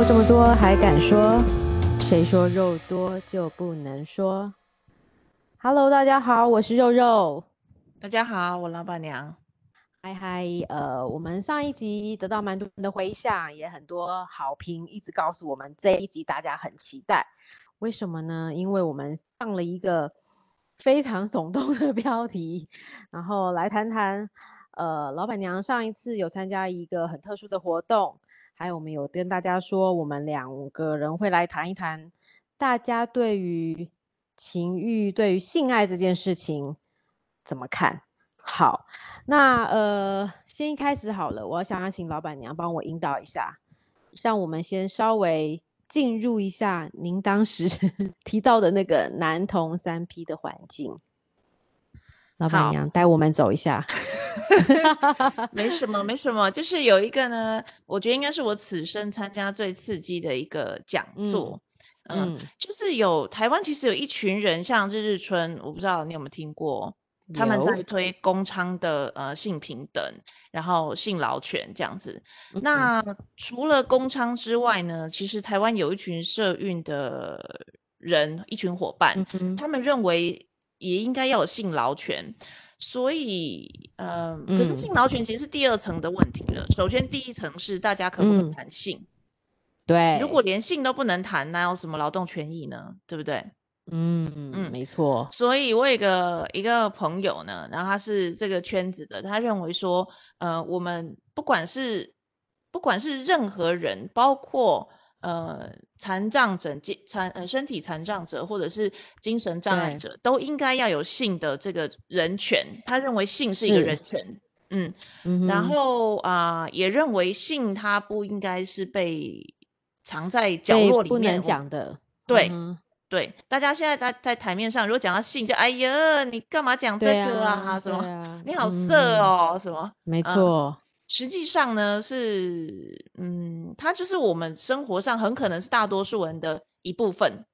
肉这么多还敢说？谁说肉多就不能说？Hello，大家好，我是肉肉。大家好，我老板娘。嗨嗨，呃，我们上一集得到蛮多人的回响，也很多好评，一直告诉我们这一集大家很期待。为什么呢？因为我们放了一个非常耸动的 标题，然后来谈谈，呃，老板娘上一次有参加一个很特殊的活动。还有，我们有跟大家说，我们两个人会来谈一谈，大家对于情欲、对于性爱这件事情怎么看？好，那呃，先一开始好了，我想要请老板娘帮我引导一下，让我们先稍微进入一下您当时 提到的那个男同三 P 的环境。老板娘带我们走一下，没什么，没什么，就是有一个呢，我觉得应该是我此生参加最刺激的一个讲座，嗯，嗯就是有台湾其实有一群人，像日日春，我不知道你有没有听过，他们在推公娼的呃性平等，然后性劳权这样子。嗯、那除了公娼之外呢，其实台湾有一群社运的人，一群伙伴，嗯、他们认为。也应该要有性劳权，所以，呃，可是性劳权其实是第二层的问题了。嗯、首先，第一层是大家可不可以谈性？嗯、对，如果连性都不能谈，那有什么劳动权益呢？对不对？嗯嗯嗯，没错。所以我有一个一个朋友呢，然后他是这个圈子的，他认为说，呃，我们不管是不管是任何人，包括。呃，残障者、残呃身体残障者，或者是精神障碍者，都应该要有性的这个人权。他认为性是一个人权，嗯，嗯然后啊、呃，也认为性它不应该是被藏在角落里面不能讲的。对、嗯、对，大家现在在在台面上，如果讲到性，就哎呀，你干嘛讲这个啊？啊什么？啊、你好色哦？嗯、什么？没错。嗯实际上呢，是嗯，它就是我们生活上很可能是大多数人的一部分。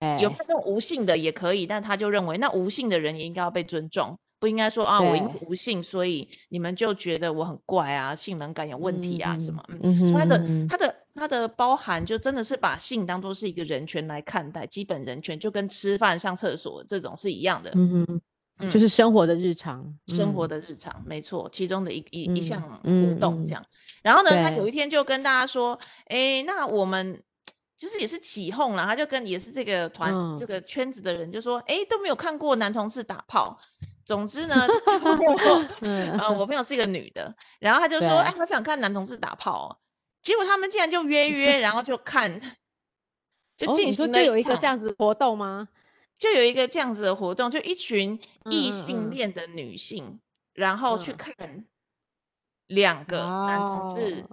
欸、有那种无性的也可以，但他就认为那无性的人也应该要被尊重，不应该说啊，我因为无性，所以你们就觉得我很怪啊，性能感有问题啊、嗯、什么？嗯，所以他的他的他的包含就真的是把性当做是一个人权来看待，基本人权就跟吃饭、上厕所这种是一样的。嗯哼。就是生活的日常，嗯、生活的日常，嗯、没错，其中的一一、嗯、一项活动这样。然后呢，他有一天就跟大家说：“哎，那我们就是也是起哄了。”他就跟也是这个团、嗯、这个圈子的人就说：“哎，都没有看过男同事打炮。”总之呢，我朋友是一个女的，然后他就说：“哎对，好想看男同事打炮。”结果他们竟然就约约，然后就看，就进行了、哦、就有一个这样子活动吗？就有一个这样子的活动，就一群异性恋的女性，嗯嗯、然后去看两个男同志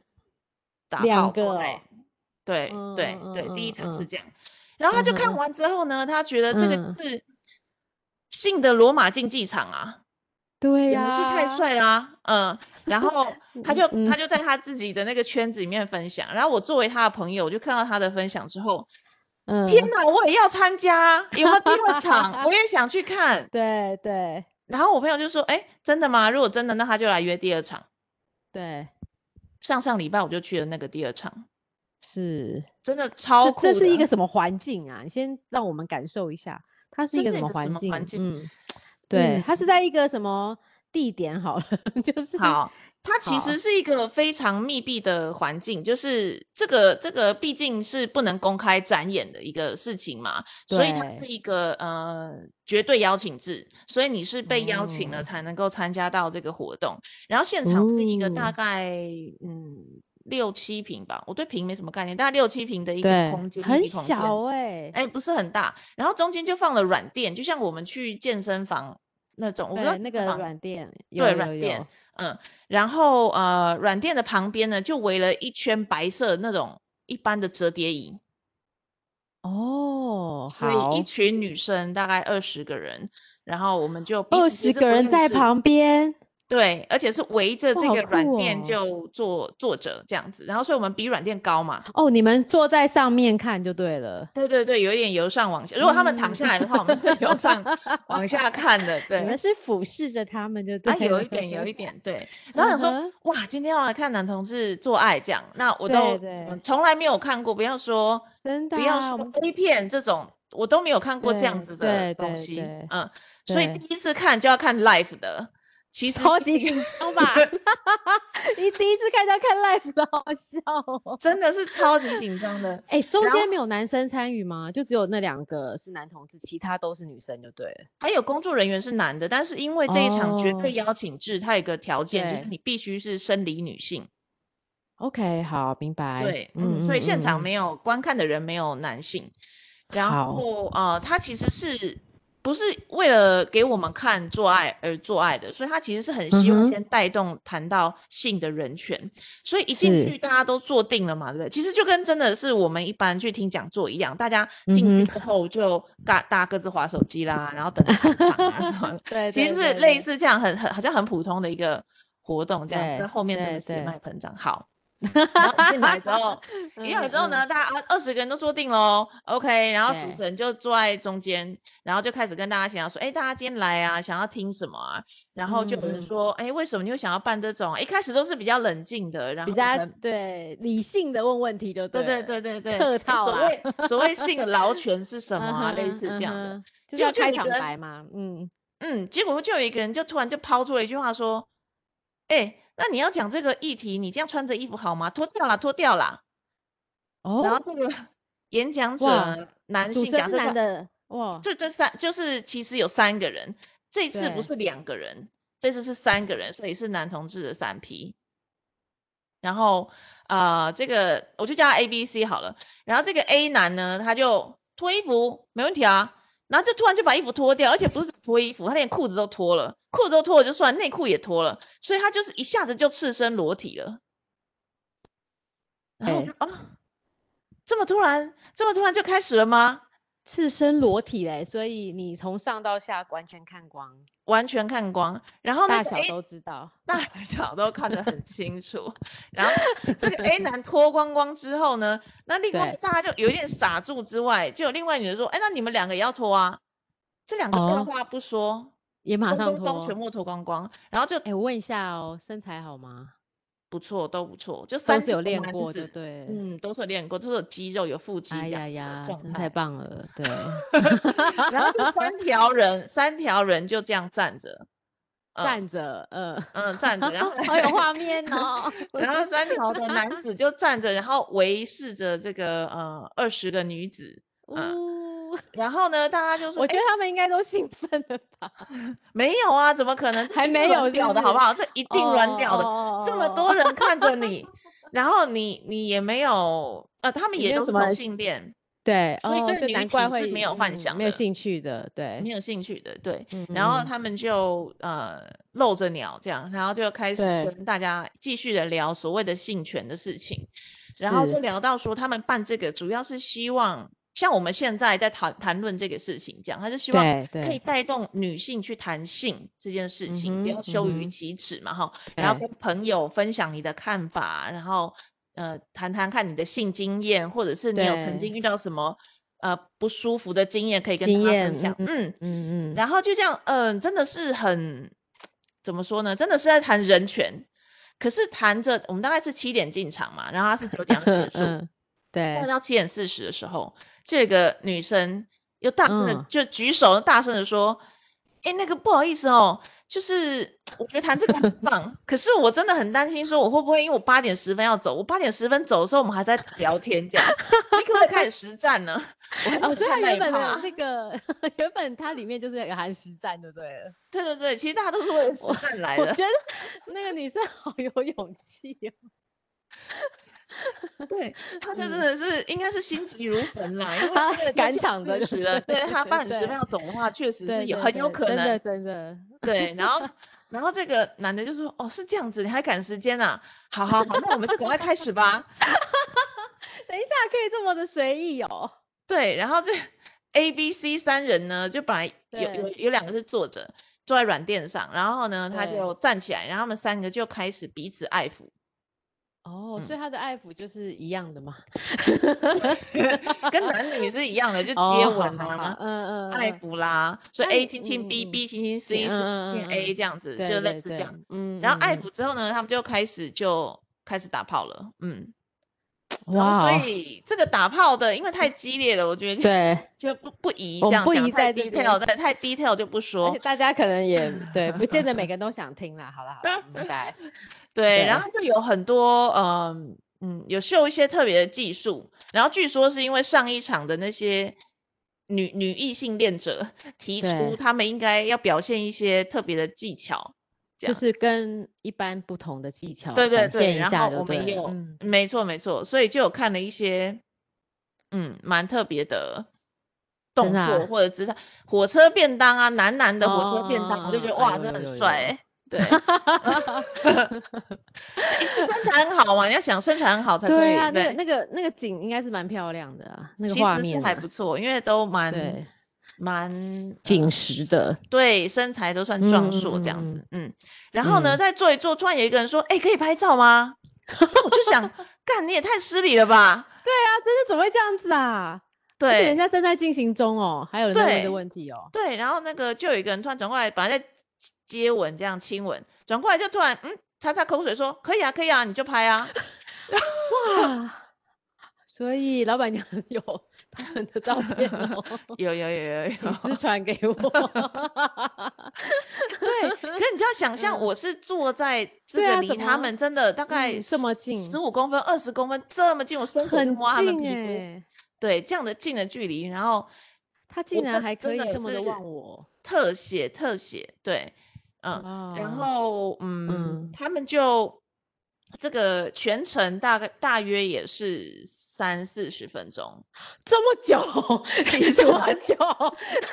打炮做爱，对对对，第一场是这样。然后他就看完之后呢，他觉得这个是性的罗马竞技场啊，对呀，是太帅啦，嗯。然后 他就他就在他自己的那个圈子里面分享，然后我作为他的朋友，我就看到他的分享之后。嗯，天哪，我也要参加，有没有第二场？我也想去看。对对。然后我朋友就说：“哎，真的吗？如果真的，那他就来约第二场。”对。上上礼拜我就去了那个第二场，是真的超酷。这是一个什么环境啊？你先让我们感受一下，它是一个什么环境？环境。嗯，对，它是在一个什么地点？好了，就是好。它其实是一个非常密闭的环境，就是这个这个毕竟是不能公开展演的一个事情嘛，所以它是一个呃绝对邀请制，所以你是被邀请了才能够参加到这个活动。嗯、然后现场是一个大概嗯，嗯六七平吧，我对平没什么概念，大概六七平的一个空间，很小。哎、欸，哎不是很大，然后中间就放了软垫，就像我们去健身房那种，我不知道那个软垫，对软垫。嗯，然后呃，软垫的旁边呢，就围了一圈白色那种一般的折叠椅。哦，所以一群女生大概二十个人，然后我们就二十个人在旁边，对，而且是围着这个软垫就坐、哦、坐着这样子，然后所以我们比软垫高嘛。哦，你们坐在上面看就对了。对对对，有一点由上往下。如果他们躺下来的话，嗯、我们是由上 往下看的。对，你们是俯视着他们就对。啊，有一点，有一点，对。然后想说，嗯、哇，今天要来看男同志做爱这样，那我都从来没有看过，不要说真的、啊，不要说 A 片这种，我都没有看过这样子的东西。嗯，所以第一次看就要看 live 的。其实超级紧张吧？你第一次看到看 live 的好笑哦，真的是超级紧张的。哎、欸，中间没有男生参与吗？就只有那两个是男同志，其他都是女生就对了。还有工作人员是男的，但是因为这一场绝对邀请制，它有一个条件，就是你必须是生理女性。OK，好，明白。对，嗯，所以现场没有观看的人没有男性。然后呃，他其实是。不是为了给我们看做爱而做爱的，所以他其实是很希望先带动谈到性的人权，嗯、所以一进去大家都坐定了嘛，对不对？其实就跟真的是我们一般去听讲座一样，大家进去之后就大大家各自划手机啦，然后等什么。对，其实是类似这样很很好像很普通的一个活动这样，在后面是死麦膨胀好。然后进来之后，一进来之后 呢，大家二十个人都坐定喽，OK。然后主持人就坐在中间，然后就开始跟大家讲说：“哎，大家今天来啊，想要听什么啊？”然后就有人说：“哎、嗯，为什么你会想要办这种？”一开始都是比较冷静的，然后比较对理性的问问题就对，对对对对对，客套、啊。所谓所 谓性劳权是什么啊？类似这样的，就要开场白嘛。嗯嗯，结果就有一个人就突然就抛出了一句话说：“哎。”那你要讲这个议题，你这样穿着衣服好吗？脱掉啦，脱掉啦。哦。然后这个演讲者男性讲是男的哇，这这三就是其实有三个人，这次不是两个人，这次是三个人，所以是男同志的三 P。然后啊、呃，这个我就叫他 A B C 好了。然后这个 A 男呢，他就脱衣服没问题啊。然后就突然就把衣服脱掉，而且不是脱衣服，他连裤子都脱了，裤子都脱了就算，内裤也脱了，所以他就是一下子就赤身裸体了。然后我就啊、欸哦，这么突然，这么突然就开始了吗？赤身裸体嘞，所以你从上到下完全看光，完全看光，然后、那个、大小都知道，大小都看得很清楚。然后这个 A 男脱光光之后呢，那另外大家就有一点傻住之外，就有另外女人说：“哎，那你们两个也要脱啊？”这两个二话不说，哦、也马上脱，全部脱光光。然后就哎，我问一下哦，身材好吗？不错，都不错，就三都是有练过的，对，嗯，都是有练过，都是有肌肉、有腹肌这样子的状态。哎呀呀，真太棒了，对。然后就三条人，三条人就这样站着，站着，嗯嗯，站着，然后 好有画面哦。然后三条的男子就站着，然后围视着这个呃二十个女子，嗯。然后呢，大家就说，我觉得他们应该都兴奋了吧？没有啊，怎么可能？还没有掉的好不好？这一定软掉的，这么多人看着你，然后你你也没有，呃，他们也都是同性恋，对，所以对女体是没有幻想，没有兴趣的，对，没有兴趣的，对。然后他们就呃露着鸟这样，然后就开始跟大家继续的聊所谓的性权的事情，然后就聊到说他们办这个主要是希望。像我们现在在谈谈论这个事情，这样他就希望可以带动女性去谈性这件事情，不要羞于启齿嘛，哈、嗯。然后跟朋友分享你的看法，然后呃谈谈看你的性经验，或者是你有曾经遇到什么呃不舒服的经验可以跟他分享。嗯嗯嗯。然后就这样，嗯、呃，真的是很怎么说呢？真的是在谈人权。可是谈着，我们大概是七点进场嘛，然后他是九点结束。嗯对，到七点四十的时候，就有一个女生又大声的、嗯、就举手，大声的说：“哎，那个不好意思哦，就是我觉得谈这个很 棒，可是我真的很担心，说我会不会因为我八点十分要走，我八点十分走的时候，我们还在聊天这样，你可不可以开始实战呢？”哦，所以他 原本的那个原本它里面就是有个含实战，就对了。对对对，其实大家都是为了实战来的。我，我觉得那个女生好有勇气哦。对，他这真的是、嗯、应该是心急如焚啦，因为赶场的时了。对，他八点十分要走的话，确实是有很有可能。真的真的。对，然后然后这个男的就说：“哦，是这样子，你还赶时间啊？好好好，那我们就赶快开始吧。”等一下，可以这么的随意哦。对，然后这 A、B、C 三人呢，就本来有有有两个是坐着。坐在软垫上，然后呢，他就站起来，然后他们三个就开始彼此爱抚。哦，所以他的爱抚就是一样的嘛？跟男女是一样的，就接吻啊，嗯嗯，爱抚啦，所以 A 亲亲 B，B 亲亲 C，C 亲 A 这样子，就类似这样。嗯，然后爱抚之后呢，他们就开始就开始打炮了。嗯，哇，所以这个打炮的，因为太激烈了，我觉得对，就不不宜这样讲太 detail，对，太 detail 就不说，大家可能也对，不见得每个人都想听啦。好了好了，明白。对，对，然后。就有很多，嗯嗯，有秀一些特别的技术，然后据说是因为上一场的那些女女异性恋者提出，他们应该要表现一些特别的技巧，就是。跟一般不同的技巧，对对对，然后我们有，嗯、没错没错，所以就有看了一些，嗯，蛮特别的动作或者姿势，火车便当啊，男男的火车便当，哦、我就觉得哇，真的很帅。哎。对，身材很好嘛，你要想身材很好才可以。对啊，那个那个那个景应该是蛮漂亮的啊，那个画面还不错，因为都蛮蛮紧实的，对，身材都算壮硕这样子，嗯。然后呢，再坐一坐，突然有一个人说：“哎，可以拍照吗？” 我就想，干你也太失礼了吧？对啊，真的怎么会这样子啊？对，人家正在进行中哦，还有人在问的问题哦。对，然后那个就有一个人突然转过来，本来在。接吻这样亲吻，转过来就突然嗯擦擦口水说可以啊可以啊，你就拍啊，哇！所以老板娘有他们的照片哦，有有有有有，私传给我。对，可是你就要想象，我是坐在这个离他们真的大概这么近，十五公分、二十公分这么近，我伸手摸他们皮肤，对，这样的近的距离，然后他竟然还可以这么的忘我，特写特写，对。嗯，oh, 然后嗯，嗯他们就这个全程大概大约也是三四十分钟，这么久，其实很久。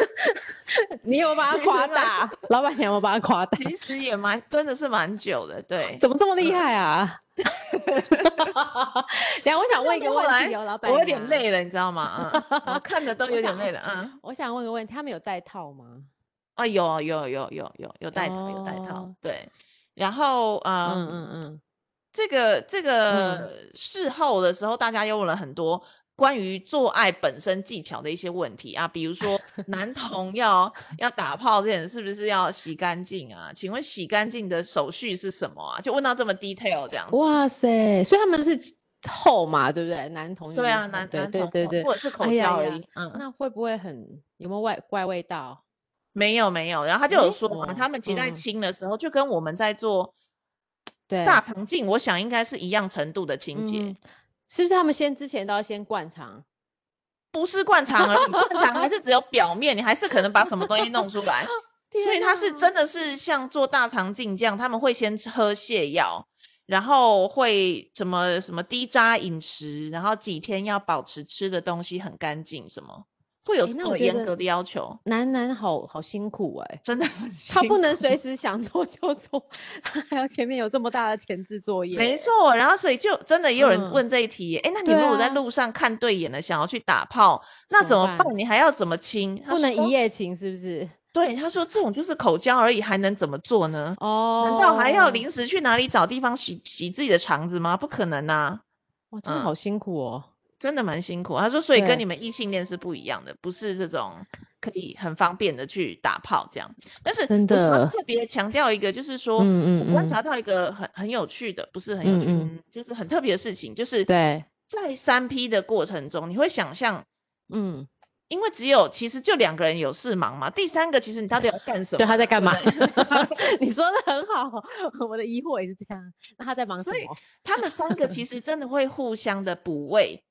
你有把它夸大？老板娘有把它夸大？其实也蛮真的是蛮久的，对。怎么这么厉害啊？然后我想问一个问题 哦，老板，我有点累了，你知道吗？嗯，我看的都有点累了。嗯，我想问个问题，他们有带套吗？啊，有有有有有有带套有带套，对，然后嗯嗯嗯，这个这个事后的时候，大家又问了很多关于做爱本身技巧的一些问题啊，比如说男 童要要打炮这件是不是要洗干净啊？请问洗干净的手续是什么啊？就问到这么 detail 这样子。哇塞，所以他们是后嘛，对不对？男童对啊，男男童对对对，或者是口交而已。嗯，那会不会很有没有外怪味道？没有没有，然后他就有说嘛，他们其实在亲的时候，就跟我们在做大肠镜，我想应该是一样程度的清洁，是不是？他们先之前都要先灌肠，不是灌肠而已，灌肠还是只有 表面，你还是可能把什么东西弄出来，所以他是真的是像做大肠镜这样，他们会先喝泻药，然后会什么什么低渣饮食，然后几天要保持吃的东西很干净什么。会有这么严格的要求，男男好好辛苦哎、欸，真的很辛苦，他不能随时想做就做，他还要前面有这么大的前置作业。没错，然后所以就真的也有人问这一题，哎、嗯，那你如果在路上看对眼了，想要去打炮，啊、那怎么办？你还要怎么亲？不能一夜情是不是？对，他说这种就是口交而已，还能怎么做呢？哦，难道还要临时去哪里找地方洗洗自己的肠子吗？不可能啊！哇，真的好辛苦哦。嗯真的蛮辛苦，他说，所以跟你们异性恋是不一样的，不是这种可以很方便的去打炮这样。但是真的特别强调一个，就是说，嗯嗯，我观察到一个很很有趣的，不是很有趣，嗯嗯就是很特别的事情，就是对，在三 P 的过程中，你会想象，嗯，因为只有其实就两个人有事忙嘛，第三个其实你到底要干什么？对，他在干嘛？你说的很好，我的疑惑也是这样。那他在忙什么？所以他们三个其实真的会互相的补位。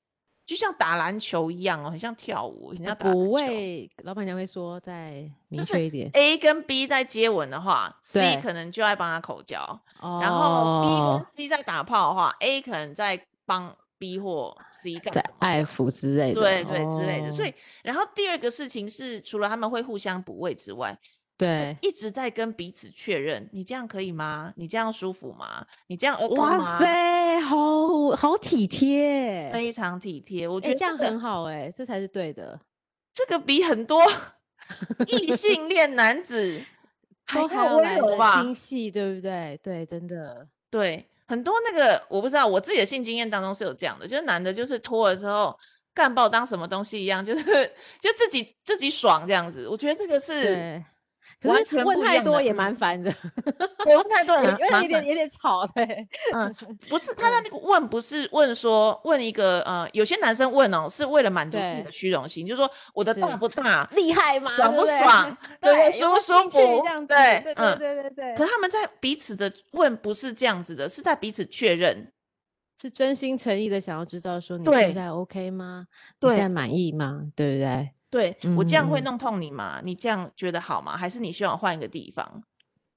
就像打篮球一样哦，很像跳舞，很像打篮球。补位，老板娘会说再明确一点。A 跟 B 在接吻的话，C 可能就在帮他口交；哦、然后 B 跟 C 在打炮的话，A 可能在帮 B 或 C 干什么？爱抚之类的。对对，之类的。哦、所以，然后第二个事情是，除了他们会互相补位之外。对，一直在跟彼此确认，你这样可以吗？你这样舒服吗？你这样 OK 吗？哇塞，好好体贴，非常体贴。我觉得、欸、这样很好、欸，哎，这才是对的。这个比很多 异性恋男子 都还要来的心细，对不对？对，真的，对，很多那个我不知道，我自己的性经验当中是有这样的，就是男的，就是脱了之后干爆当什么东西一样，就是 就自己自己爽这样子。我觉得这个是。可是问太多也蛮烦的，对，问太多也有点有点吵，对，嗯，不是他的那个问，不是问说问一个呃，有些男生问哦，是为了满足自己的虚荣心，就是说我的大不大，厉害吗？爽不爽？对，舒不舒服？这样，对，对对对对。可他们在彼此的问不是这样子的，是在彼此确认，是真心诚意的想要知道说你现在 OK 吗？你现在满意吗？对不对？对，我这样会弄痛你吗？嗯、你这样觉得好吗？还是你希望换一个地方？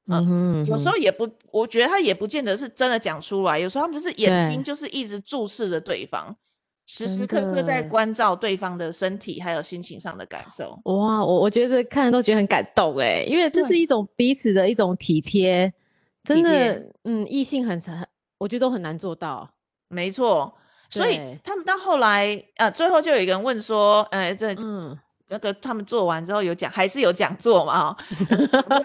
嗯，嗯，有时候也不，我觉得他也不见得是真的讲出来。有时候他们就是眼睛就是一直注视着对方，对时时刻刻在关照对方的身体还有心情上的感受。哇，我我觉得看了都觉得很感动哎，因为这是一种彼此的一种体贴，真的，嗯，异性很很，我觉得都很难做到。没错，所以他们到后来，呃，最后就有一个人问说，呃，这嗯。那个他们做完之后有讲，还是有讲座嘛？哦，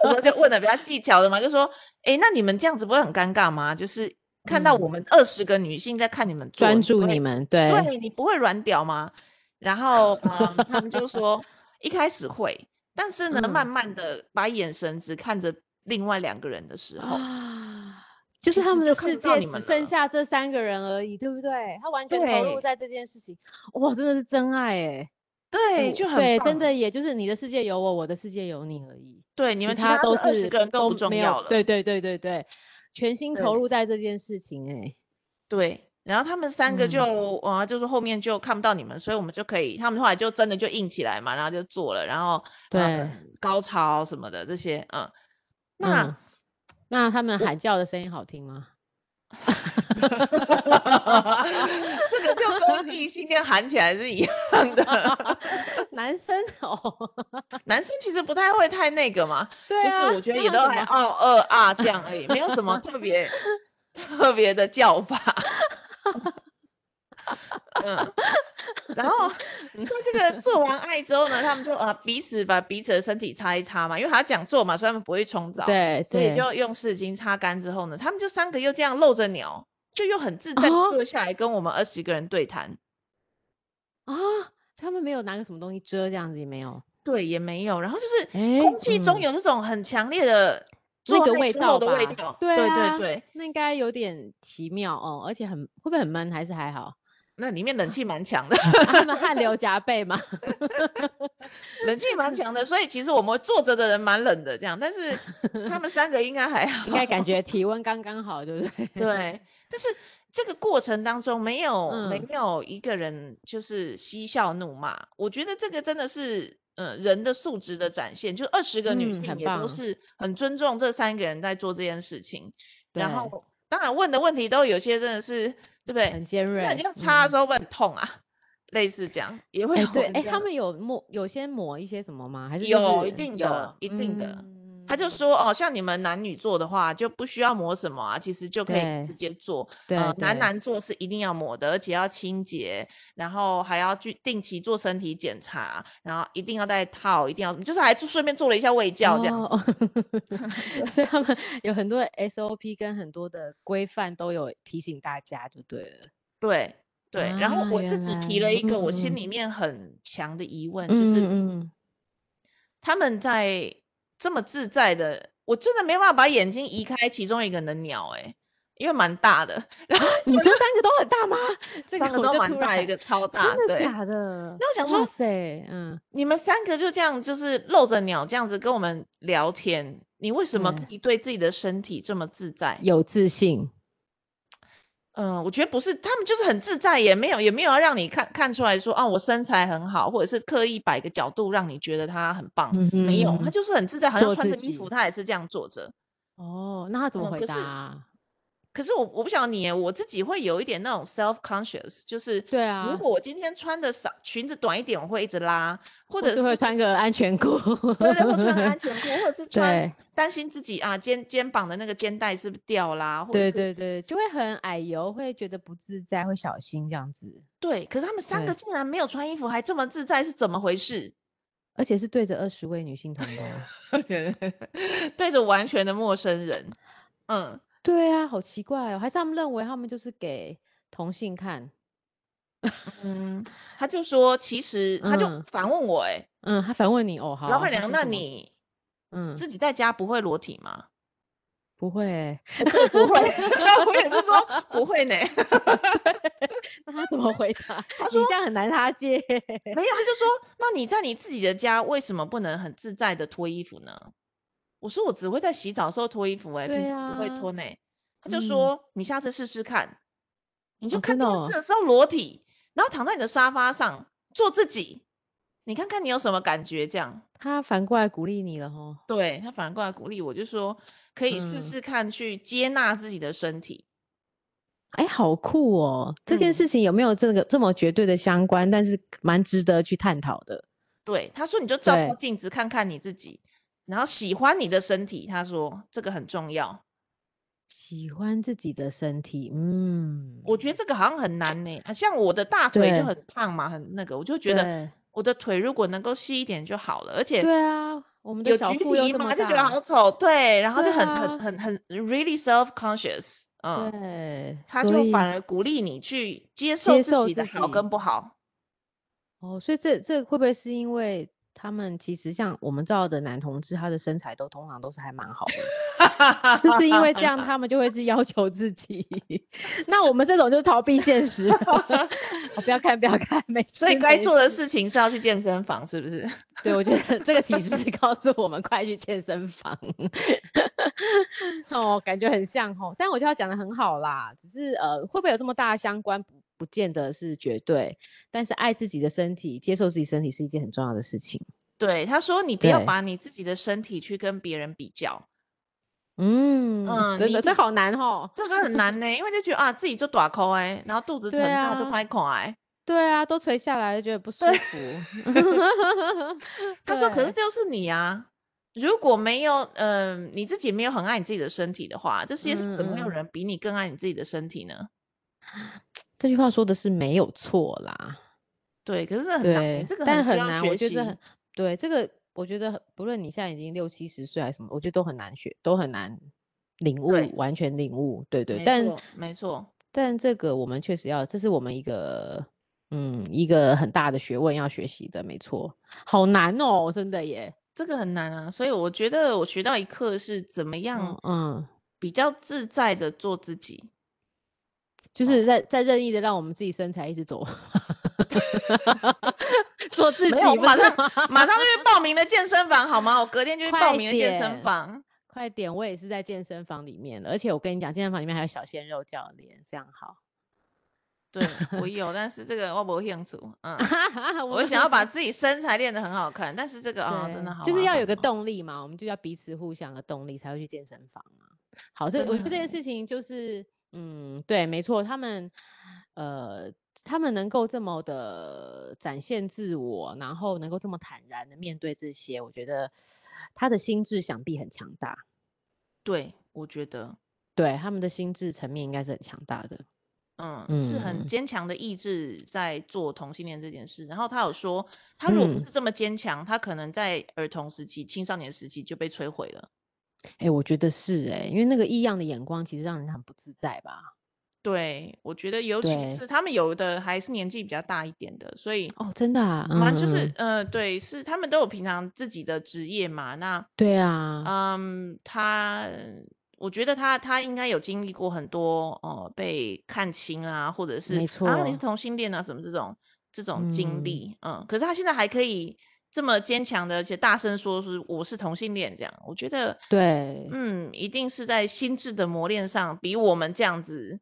有时候就问的比较技巧的嘛，就说，哎、欸，那你们这样子不会很尴尬吗？就是看到我们二十个女性在看你们专、嗯、注你们，对，对你不会软屌吗？然后、嗯、他们就说一开始会，但是呢，嗯、慢慢的把眼神只看着另外两个人的时候，就是他们的世界只剩下这三个人而已，对不对？他完全投入在这件事情，哇，真的是真爱哎。对，就很对，真的，也就是你的世界有我，我的世界有你而已。对，你们其他都是个人都不重要了。对对对对对，全心投入在这件事情哎。对，然后他们三个就啊，就是后面就看不到你们，所以我们就可以，他们后来就真的就硬起来嘛，然后就做了，然后对高潮什么的这些，嗯，那那他们喊叫的声音好听吗？这个就跟异性恋喊起来是一样的。男生哦，男生其实不太会太那个嘛，对啊，就是我觉得也都还二二啊这样而已，没有什么特别特别的叫法。嗯，然后在这个做完爱之后呢，他们就啊彼此把彼此的身体擦一擦嘛，因为他讲做嘛，所以他们不会冲澡，对，所以就用湿巾擦干之后呢，他们就三个又这样露着鸟，就又很自在坐下来跟我们二十个人对谈。啊，他们没有拿个什么东西遮，这样子也没有，对，也没有，然后就是空气中有那种很强烈的那个味道的味道，对对对，那应该有点奇妙哦，而且很会不会很闷，还是还好？那里面冷气蛮强的，他们汗流浃背嘛，冷气蛮 强的，所以其实我们坐着的人蛮冷的，这样，但是他们三个应该还好，应该感觉体温刚刚好，对不对？对，但是这个过程当中没有、嗯、没有一个人就是嬉笑怒骂，我觉得这个真的是呃人的素质的展现，就二十个女性也都是很尊重这三个人在做这件事情，嗯、然后当然问的问题都有些真的是。对不对？很尖锐，那这样擦的时候会很痛啊，类似这样也会。对，哎，他们有抹，有先抹一些什么吗？还是有一定有，一定的。他就说哦，像你们男女做的话，就不需要抹什么啊，其实就可以直接做。对，男男做是一定要抹的，而且要清洁，然后还要去定期做身体检查，然后一定要戴套，一定要就是还顺便做了一下卫教这样子。所以他们有很多 SOP 跟很多的规范都有提醒大家就对了。对对，然后我自己提了一个我心里面很强的疑问，就是他们在。这么自在的，我真的没办法把眼睛移开其中一个人的鸟哎、欸，因为蛮大的。然后 你说三个都很大吗？这个都蛮大，一个超 大，真的假的？那我想说，塞，嗯，你们三个就这样，就是露着鸟这样子跟我们聊天，你为什么可以对自己的身体这么自在、有自信？嗯，我觉得不是，他们就是很自在，也没有也没有要让你看看出来说啊，我身材很好，或者是刻意摆个角度让你觉得他很棒，嗯、哼没有，他就是很自在，好像穿着衣服，他也是这样坐着。哦，那他怎么回答、啊？嗯可是我我不晓得你，我自己会有一点那种 self conscious，就是对啊，如果我今天穿的少裙子短一点，我会一直拉，或者是会穿个安全裤，对对，或穿个安全裤，或者是 穿担心自己啊肩肩膀的那个肩带是不是掉啦，或者是对对对，就会很矮油，会觉得不自在，会小心这样子。对，可是他们三个竟然没有穿衣服，还这么自在，是怎么回事？而且是对着二十位女性同胞，而且 对着完全的陌生人。嗯，对啊，好奇怪哦，还是他们认为他们就是给同性看？嗯，他就说，其实他就反问我、欸，哎，嗯，他反问你哦，好，老板娘，那你，嗯，自己在家不会裸体吗？不会、欸，不会，我也是说不会呢。那他怎么回答？他说你这样很难他接。没有，他就说，那你在你自己的家为什么不能很自在的脱衣服呢？我说我只会在洗澡的时候脱衣服、欸，哎、啊，平常不会脱呢。他就说、嗯、你下次试试看，你就看电视的时候裸体，哦、然后躺在你的沙发上做自己，你看看你有什么感觉？这样，他反过来鼓励你了哦。对，他反过来鼓励我，就说。可以试试看，去接纳自己的身体。哎、嗯，好酷哦！这件事情有没有这个这么绝对的相关？嗯、但是蛮值得去探讨的。对，他说你就照照镜子看看你自己，然后喜欢你的身体。他说这个很重要。喜欢自己的身体，嗯，我觉得这个好像很难呢。像我的大腿就很胖嘛，很那个，我就觉得我的腿如果能够细一点就好了。而且，对啊。我们的小腹又这么大，就觉得好丑，对，然后就很、啊、很很很 really self conscious，嗯，对，他就反而鼓励你去接受自己的好跟不好。哦，所以这这会不会是因为？他们其实像我们知道的男同志，他的身材都通常都是还蛮好的，是不是因为这样他们就会去要求自己？那我们这种就是逃避现实。我 不要看，不要看，没事。所以该做的事情是要去健身房，是不是？对，我觉得这个启示告诉我们快去健身房。哦，感觉很像哦，但我觉得他讲的很好啦，只是呃，会不会有这么大的相关？不见得是绝对，但是爱自己的身体，接受自己身体是一件很重要的事情。对，他说你不要把你自己的身体去跟别人比较。嗯嗯，真的这好难哦，这个很难呢，因为就觉得啊自己就大块哎，然后肚子疼大就拍孔哎，对啊，都垂下来就觉得不舒服。他说可是就是你啊，如果没有嗯、呃、你自己没有很爱你自己的身体的话，这世界上怎么会有人比你更爱你自己的身体呢？这句话说的是没有错啦，对，可是这很难，这个很很难，我觉得很对这个，我觉得不论你现在已经六七十岁还是什么，我觉得都很难学，都很难领悟，完全领悟，对对，但没错，但这个我们确实要，这是我们一个嗯一个很大的学问要学习的，没错，好难哦，真的耶，这个很难啊，所以我觉得我学到一课是怎么样，嗯，比较自在的做自己。就是在在任意的让我们自己身材一直走 做自己。马上马上就去报名了健身房，好吗？我隔天就去报名了健身房。快点，我也是在健身房里面，而且我跟你讲，健身房里面还有小鲜肉教练，非常好。对，我有，但是这个我不清楚。嗯，我想要把自己身材练得很好看，但是这个啊，真的好，就是要有个动力嘛，我们就要彼此互相的动力才会去健身房啊。好，这我觉得这件事情就是。嗯，对，没错，他们，呃，他们能够这么的展现自我，然后能够这么坦然的面对这些，我觉得他的心智想必很强大。对，我觉得，对，他们的心智层面应该是很强大的。嗯，嗯，是很坚强的意志在做同性恋这件事。然后他有说，他如果不是这么坚强，嗯，他可能在儿童时期、青少年时期就被摧毁了。哎、欸，我觉得是哎、欸，因为那个异样的眼光其实让人很不自在吧？对，我觉得尤其是他们有的还是年纪比较大一点的，所以哦，真的啊，蛮就是呃，对，是他们都有平常自己的职业嘛。那对啊，嗯，他我觉得他他应该有经历过很多哦、呃，被看轻啊，或者是没错，啊，你是同性恋啊，什么这种这种经历，嗯，嗯，可是他现在还可以。这么坚强的，而且大声说是我是同性恋，这样我觉得对，嗯，一定是在心智的磨练上比我们这样子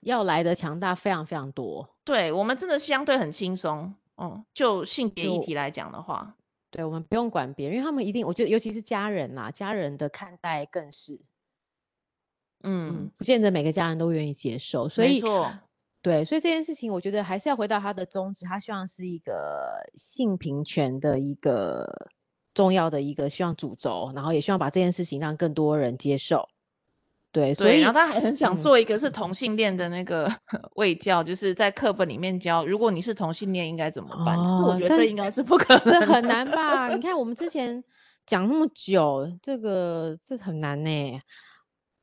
要来的强大非常非常多。对，我们真的相对很轻松，嗯，就性别议题来讲的话，对，我们不用管别人，因为他们一定，我觉得尤其是家人啦，家人的看待更是，嗯，嗯，不见得每个家人都愿意接受，所以。对，所以这件事情，我觉得还是要回到他的宗旨，他希望是一个性平权的一个重要的一个希望主轴，然后也希望把这件事情让更多人接受。对，所以然后他还很想做一个是同性恋的那个 卫教，嗯、就是在课本里面教，如果你是同性恋应该怎么办？哦、可是我觉得这应该是不可能，这很难吧？你看我们之前讲那么久，这个这很难呢。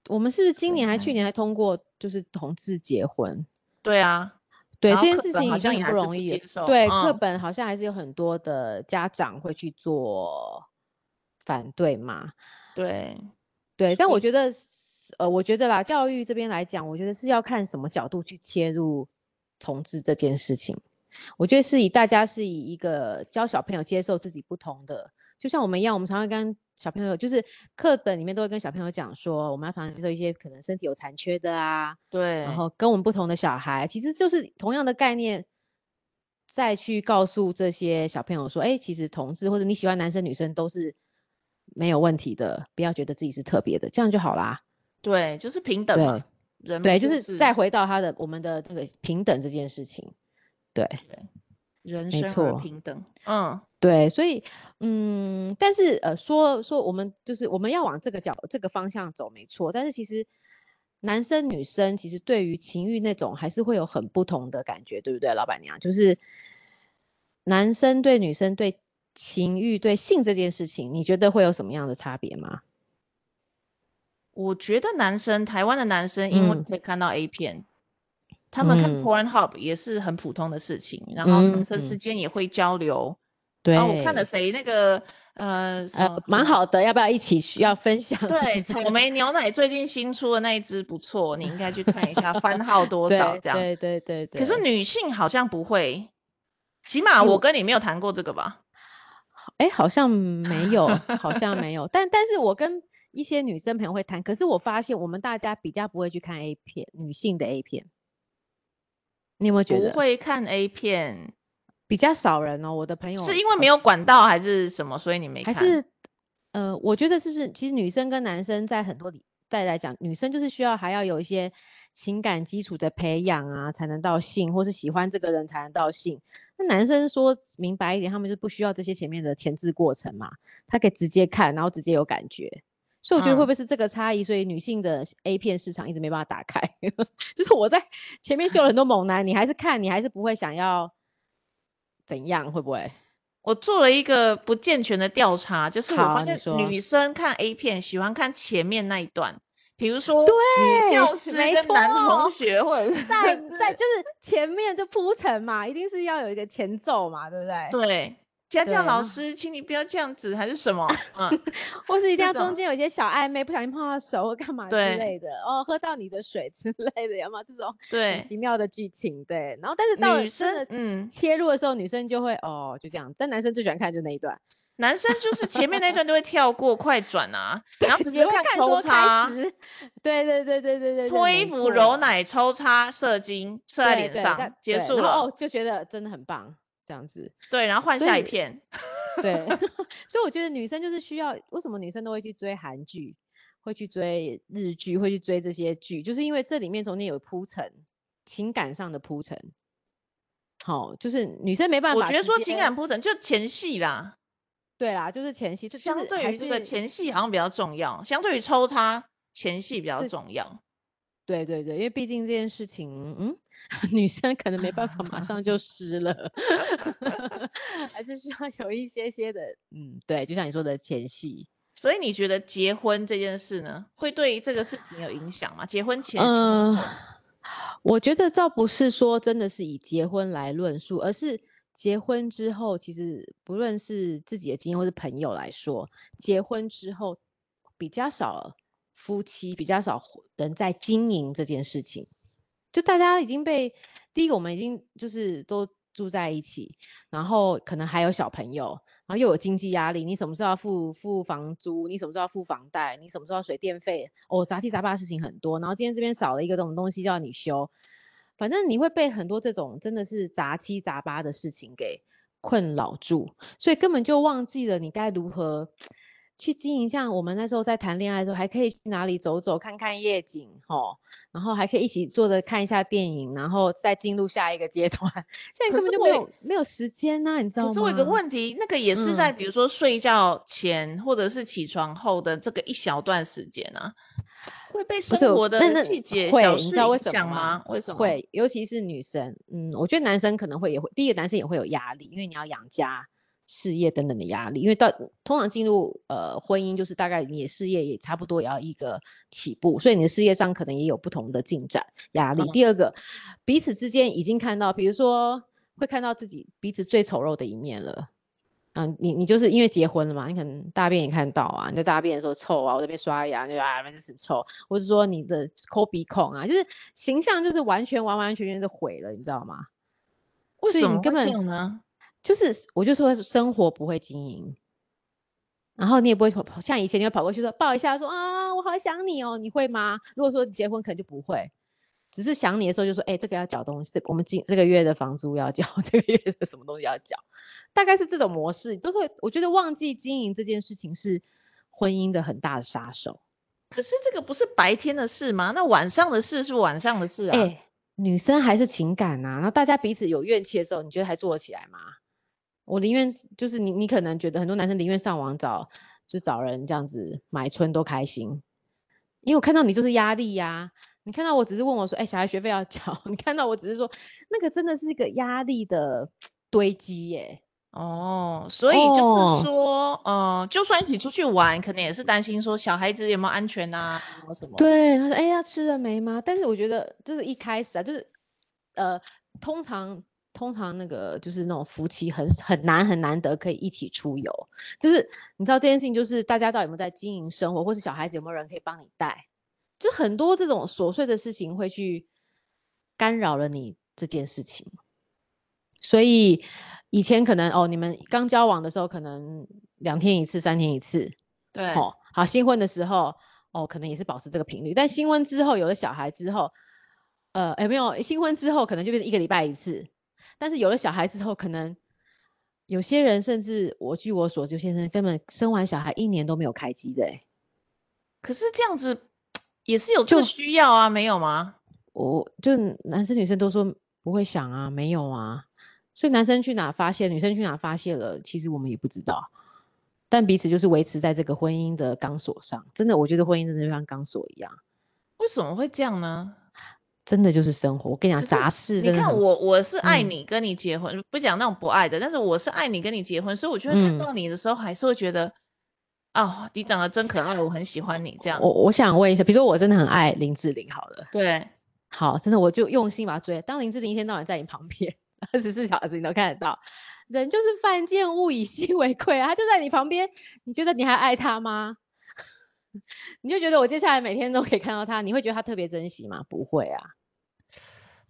我们是不是今年还去年还通过，就是同志结婚？对啊，对这件事情好像也不容易。对，课嗯、本好像还是有很多的家长会去做反对嘛。对，对，但我觉得，呃，我觉得啦，教育这边来讲，我觉得是要看什么角度去切入同志这件事情。我觉得是以大家是以一个教小朋友接受自己不同的，就像我们一样，我们常常跟小朋友，就是课本里面都会跟小朋友讲说，我们要常常接受一些可能身体有残缺的啊，对，然后跟我们不同的小孩，其实就是同样的概念，再去告诉这些小朋友说，哎，其实同志或者你喜欢男生女生都是没有问题的，不要觉得自己是特别的，这样就好啦。对，就是平等嘛，人对，就是再回到他的我们的那个平等这件事情，对，对，人生而平等，嗯。对，所以，嗯，但是，呃，说说我们就是我们要往这个角这个方向走，没错。但是其实男生女生其实对于情欲那种还是会有很不同的感觉，对不对，老板娘？就是男生对女生对情欲对性这件事情，你觉得会有什么样的差别吗？我觉得男生，台湾的男生，因为可以看到 A 片，嗯、他们看 Pornhub 也是很普通的事情，嗯、然后男生之间也会交流。对，我看了谁那个呃呃蛮好的，要不要一起需要分享？对，草莓牛奶最近新出的那一支不错，你应该去看一下番号多少这样。对对对对。可是女性好像不会，起码我跟你没有谈过这个吧？哎，好像没有，好像没有。但但是我跟一些女生朋友会谈，可是我发现我们大家比较不会去看 A 片，女性的 A 片。你有没有觉得？不会看 A 片。比较少人哦，我的朋友是因为没有管道还是什么，所以你没看？还是呃，我觉得是不是其实女生跟男生在很多里再来讲，女生就是需要还要有一些情感基础的培养啊，才能到性，或是喜欢这个人才能到性。那男生说明白一点，他们就不需要这些前面的前置过程嘛，他可以直接看，然后直接有感觉。所以我觉得会不会是这个差异？嗯、所以女性的 A 片市场一直没办法打开。就是我在前面秀了很多猛男，你还是看，你还是不会想要。怎样会不会？我做了一个不健全的调查，就是我发现女生看 A 片喜欢看前面那一段，比如说女教师跟男同学，或者是在在就是前面就铺陈嘛，一定是要有一个前奏嘛，对不对？对。家教老师，请你不要这样子，还是什么？嗯，或是一定要中间有一些小暧昧，不小心碰到手或干嘛之类的哦，喝到你的水之 类的，有没有这种对奇妙的剧情？对，然后但是到女生嗯切入的时候，女生就会哦就这样，但男生最喜欢看就那一段，男生就是前面那段都会跳过快转啊，然后直接看抽插，对对对对对对，脱衣服揉奶抽插射精射在脸上结束了哦，就觉得真的很棒。这样子，对，然后换下一片，对，所以我觉得女生就是需要，为什么女生都会去追韩剧，会去追日剧，会去追这些剧，就是因为这里面中间有铺陈，情感上的铺陈。好、哦，就是女生没办法，我觉得说情感铺陈就前戏啦，对啦，就是前戏，相对于这个前戏好像比较重要，相对于抽插前戏比较重要。对对对，因为毕竟这件事情，嗯。女生可能没办法马上就湿了，还是需要有一些些的，嗯，对，就像你说的前戏。所以你觉得结婚这件事呢，会对这个事情有影响吗？结婚前？嗯、呃，我觉得倒不是说真的是以结婚来论述，而是结婚之后，其实不论是自己的经验或是朋友来说，结婚之后比较少夫妻，比较少人在经营这件事情。就大家已经被第一个，我们已经就是都住在一起，然后可能还有小朋友，然后又有经济压力，你什么时候要付付房租？你什么时候要付房贷？你什么时候要水电费？哦，杂七杂八的事情很多。然后今天这边少了一个这种东西，叫你修，反正你会被很多这种真的是杂七杂八的事情给困扰住，所以根本就忘记了你该如何去经营，像我们那时候在谈恋爱的时候，还可以去哪里走走，看看夜景，吼，然后还可以一起坐着看一下电影，然后再进入下一个阶段。现在根本就没有没有时间呐、啊，你知道吗？可是我有个问题，那个也是在比如说睡觉前、嗯、或者是起床后的这个一小段时间啊，会被生活的细节小事影响吗？为什么会？尤其是女生，嗯，我觉得男生可能会也会，第一个男生也会有压力，因为你要养家。事业等等的压力，因为到通常进入呃婚姻，就是大概你的事业也差不多也要一个起步，所以你的事业上可能也有不同的进展压力。嗯、第二个，彼此之间已经看到，比如说会看到自己彼此最丑陋的一面了。嗯、啊，你你就是因为结婚了嘛，你可能大便也看到啊，你在大便的时候臭啊，我这边刷牙就啊，就是臭，或者说你的抠鼻孔啊，就是形象就是完全完完全全是毁了，你知道吗？为什么会这样呢？就是，我就说生活不会经营，然后你也不会跑，像以前你会跑过去说抱一下，说啊，我好想你哦，你会吗？如果说结婚可能就不会，只是想你的时候就说，哎，这个要缴东西，我们今这个月的房租要缴，这个月的什么东西要缴，大概是这种模式，都是我觉得忘记经营这件事情是婚姻的很大的杀手。可是这个不是白天的事吗？那晚上的事是晚上的事啊。哎，女生还是情感呐、啊，然后大家彼此有怨气的时候，你觉得还做得起来吗？我宁愿就是你，你可能觉得很多男生宁愿上网找，就找人这样子买春都开心，因为我看到你就是压力呀、啊。你看到我只是问我说，哎、欸，小孩学费要缴。你看到我只是说，那个真的是一个压力的堆积耶。哦，所以就是说，呃，就算一起出去玩，可能也是担心说小孩子有没有安全啊，什么什么。对，他说，哎、欸，要吃了没吗？但是我觉得就是一开始啊，就是呃，通常。通常那个就是那种夫妻很很难很难得可以一起出游，就是你知道这件事情，就是大家到底有没有在经营生活，或是小孩子有没有人可以帮你带，就很多这种琐碎的事情会去干扰了你这件事情。所以以前可能哦，你们刚交往的时候可能两天一次、三天一次，对，哦，好，新婚的时候哦，可能也是保持这个频率，但新婚之后有了小孩之后，呃，有没有新婚之后可能就变成一个礼拜一次。但是有了小孩之后，可能有些人甚至我据我所知，有些人根本生完小孩一年都没有开机的。可是这样子也是有这个需要啊，没有吗？我就男生女生都说不会想啊，没有啊。所以男生去哪发泄，女生去哪发泄了，其实我们也不知道。但彼此就是维持在这个婚姻的钢索上。真的，我觉得婚姻真的就像钢索一样。为什么会这样呢？真的就是生活，我跟你讲杂事。你看我，我是爱你，跟你结婚，嗯、不讲那种不爱的，但是我是爱你，跟你结婚，所以我觉得看到你的时候，还是会觉得，嗯、哦，你长得真可爱，我很喜欢你这样。我我想问一下，比如说我真的很爱林志玲，好了，对，好，真的我就用心把她追。当林志玲一天到晚在你旁边，二十四小时你都看得到，人就是犯贱物，以稀为贵啊，他就在你旁边，你觉得你还爱他吗？你就觉得我接下来每天都可以看到他，你会觉得他特别珍惜吗？不会啊，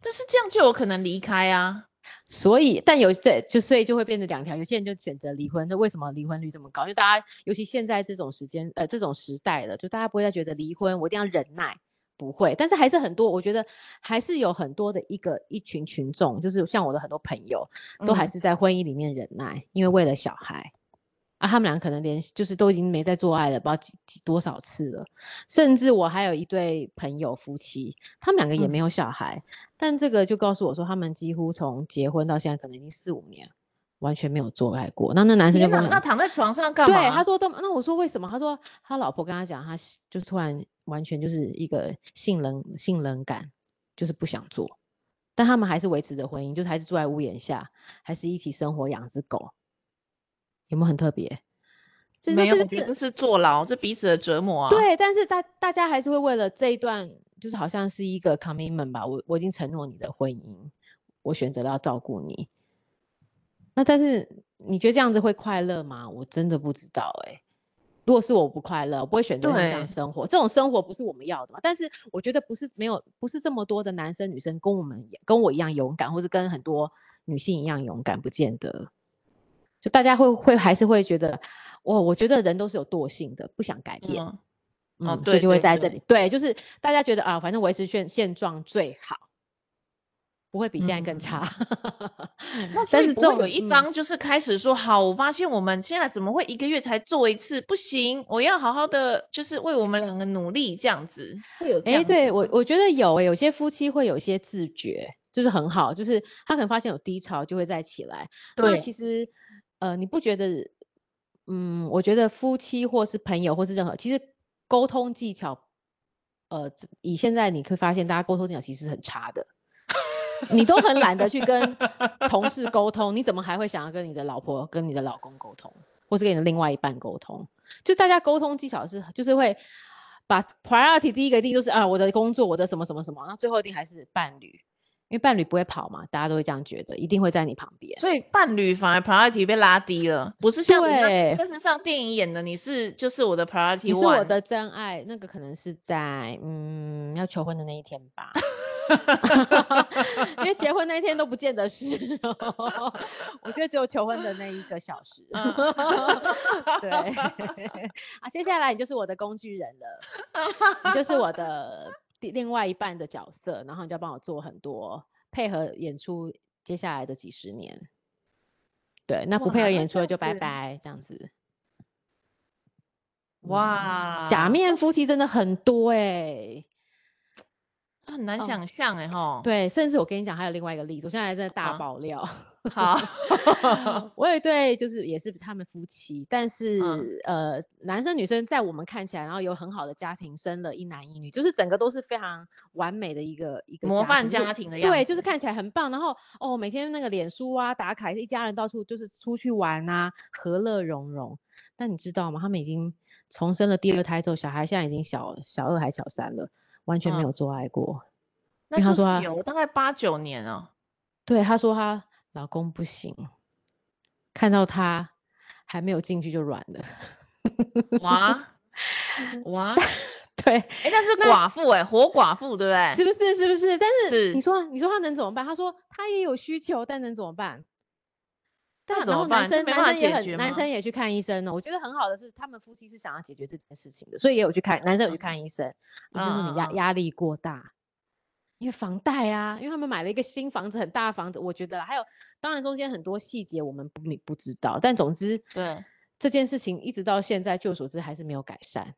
但是这样就有可能离开啊。所以，但有对，就所以就会变成两条。有些人就选择离婚，那为什么离婚率这么高？就大家，尤其现在这种时间，呃，这种时代了，就大家不会再觉得离婚我一定要忍耐，不会。但是还是很多，我觉得还是有很多的一个一群群众，就是像我的很多朋友，都还是在婚姻里面忍耐，嗯、因为为了小孩。啊，他们俩可能连就是都已经没在做爱了，不知道几几多少次了。甚至我还有一对朋友夫妻，他们两个也没有小孩，嗯、但这个就告诉我说，他们几乎从结婚到现在可能已经四五年，完全没有做爱过。那那男生就跟我，那躺在床上干嘛？对，他说都，那我说为什么？他说他老婆跟他讲，他就突然完全就是一个性冷性冷感，就是不想做。但他们还是维持着婚姻，就是还是住在屋檐下，还是一起生活，养只狗。有没有很特别？没有，我觉得这是坐牢，这彼此的折磨啊。对，但是大大家还是会为了这一段，就是好像是一个 commitment 吧。我我已经承诺你的婚姻，我选择了要照顾你。那但是你觉得这样子会快乐吗？我真的不知道哎、欸。如果是我不快乐，我不会选择这样生活。这种生活不是我们要的嘛？但是我觉得不是没有，不是这么多的男生女生跟我们跟我一样勇敢，或是跟很多女性一样勇敢，不见得。就大家会会还是会觉得，我我觉得人都是有惰性的，不想改变，嗯，嗯哦、对，所以就会在这里，对，对，对，对，就是大家觉得啊，反正维持现现状最好，不会比现在更差。嗯、那但是这种有一方就是开始说，嗯、好，我发现我们现在怎么会一个月才做一次？不行，我要好好的，就是为我们两个努力，这样子会有。哎，对我我觉得有，有些夫妻会有些自觉，就是很好，就是他可能发现有低潮就会再起来。对，那其实呃，你不觉得？嗯，我觉得夫妻或是朋友或是任何，其实沟通技巧，呃，以现在你可发现，大家沟通技巧其实很差的。你都很懒得去跟同事沟通，你怎么还会想要跟你的老婆、跟你的老公沟通，或是跟你的另外一半沟通？就大家沟通技巧是，就是会把 priority 第一个一定都是啊，我的工作，我的什么什么什么，那最后一定还是伴侣。因为伴侣不会跑嘛，大家都会这样觉得，一定会在你旁边。所以伴侣反而 priority 被拉低了，不是像电视上电影演的，你是就是我的 priority，你是我的真爱。那个可能是在嗯要求婚的那一天吧，因为结婚那一天都不见得是，我觉得只有求婚的那一个小时。对啊，接下来你就是我的工具人了，你就是我的。另外一半的角色，然后你就要帮我做很多配合演出，接下来的几十年。对，那不配合演出的就拜拜，这样子。哇，假面夫妻真的很多哎、欸，很难想象哎哈。对，甚至我跟你讲，还有另外一个例子，我现在在大爆料。啊好，我有一对，就是也是他们夫妻，但是、嗯、呃，男生女生在我们看起来，然后有很好的家庭，生了一男一女，就是整个都是非常完美的一个一个模范家庭的样子。对，就是看起来很棒。然后哦，每天那个脸书啊打卡，一家人到处就是出去玩啊，和乐融融。但你知道吗？他们已经重生了第二胎之后，小孩现在已经小小二还小三了，完全没有做爱过。嗯、那就是有大概八九年哦。对，他说他。老公不行，看到他还没有进去就软了。哇 哇，对，哎、欸，那是寡妇哎、欸，活寡妇对不对？是不是？是不是？但是你说，你说他能怎么办？他说他也有需求，但能怎么办？但然后男生男生也很男生也去看医生呢。我觉得很好的是，他们夫妻是想要解决这件事情的，所以也有去看男生有去看医生。医生说你压压力过大。因为房贷啊，因为他们买了一个新房子，很大的房子，我觉得还有，当然中间很多细节我们不不知道，但总之，对这件事情一直到现在，据我所知还是没有改善。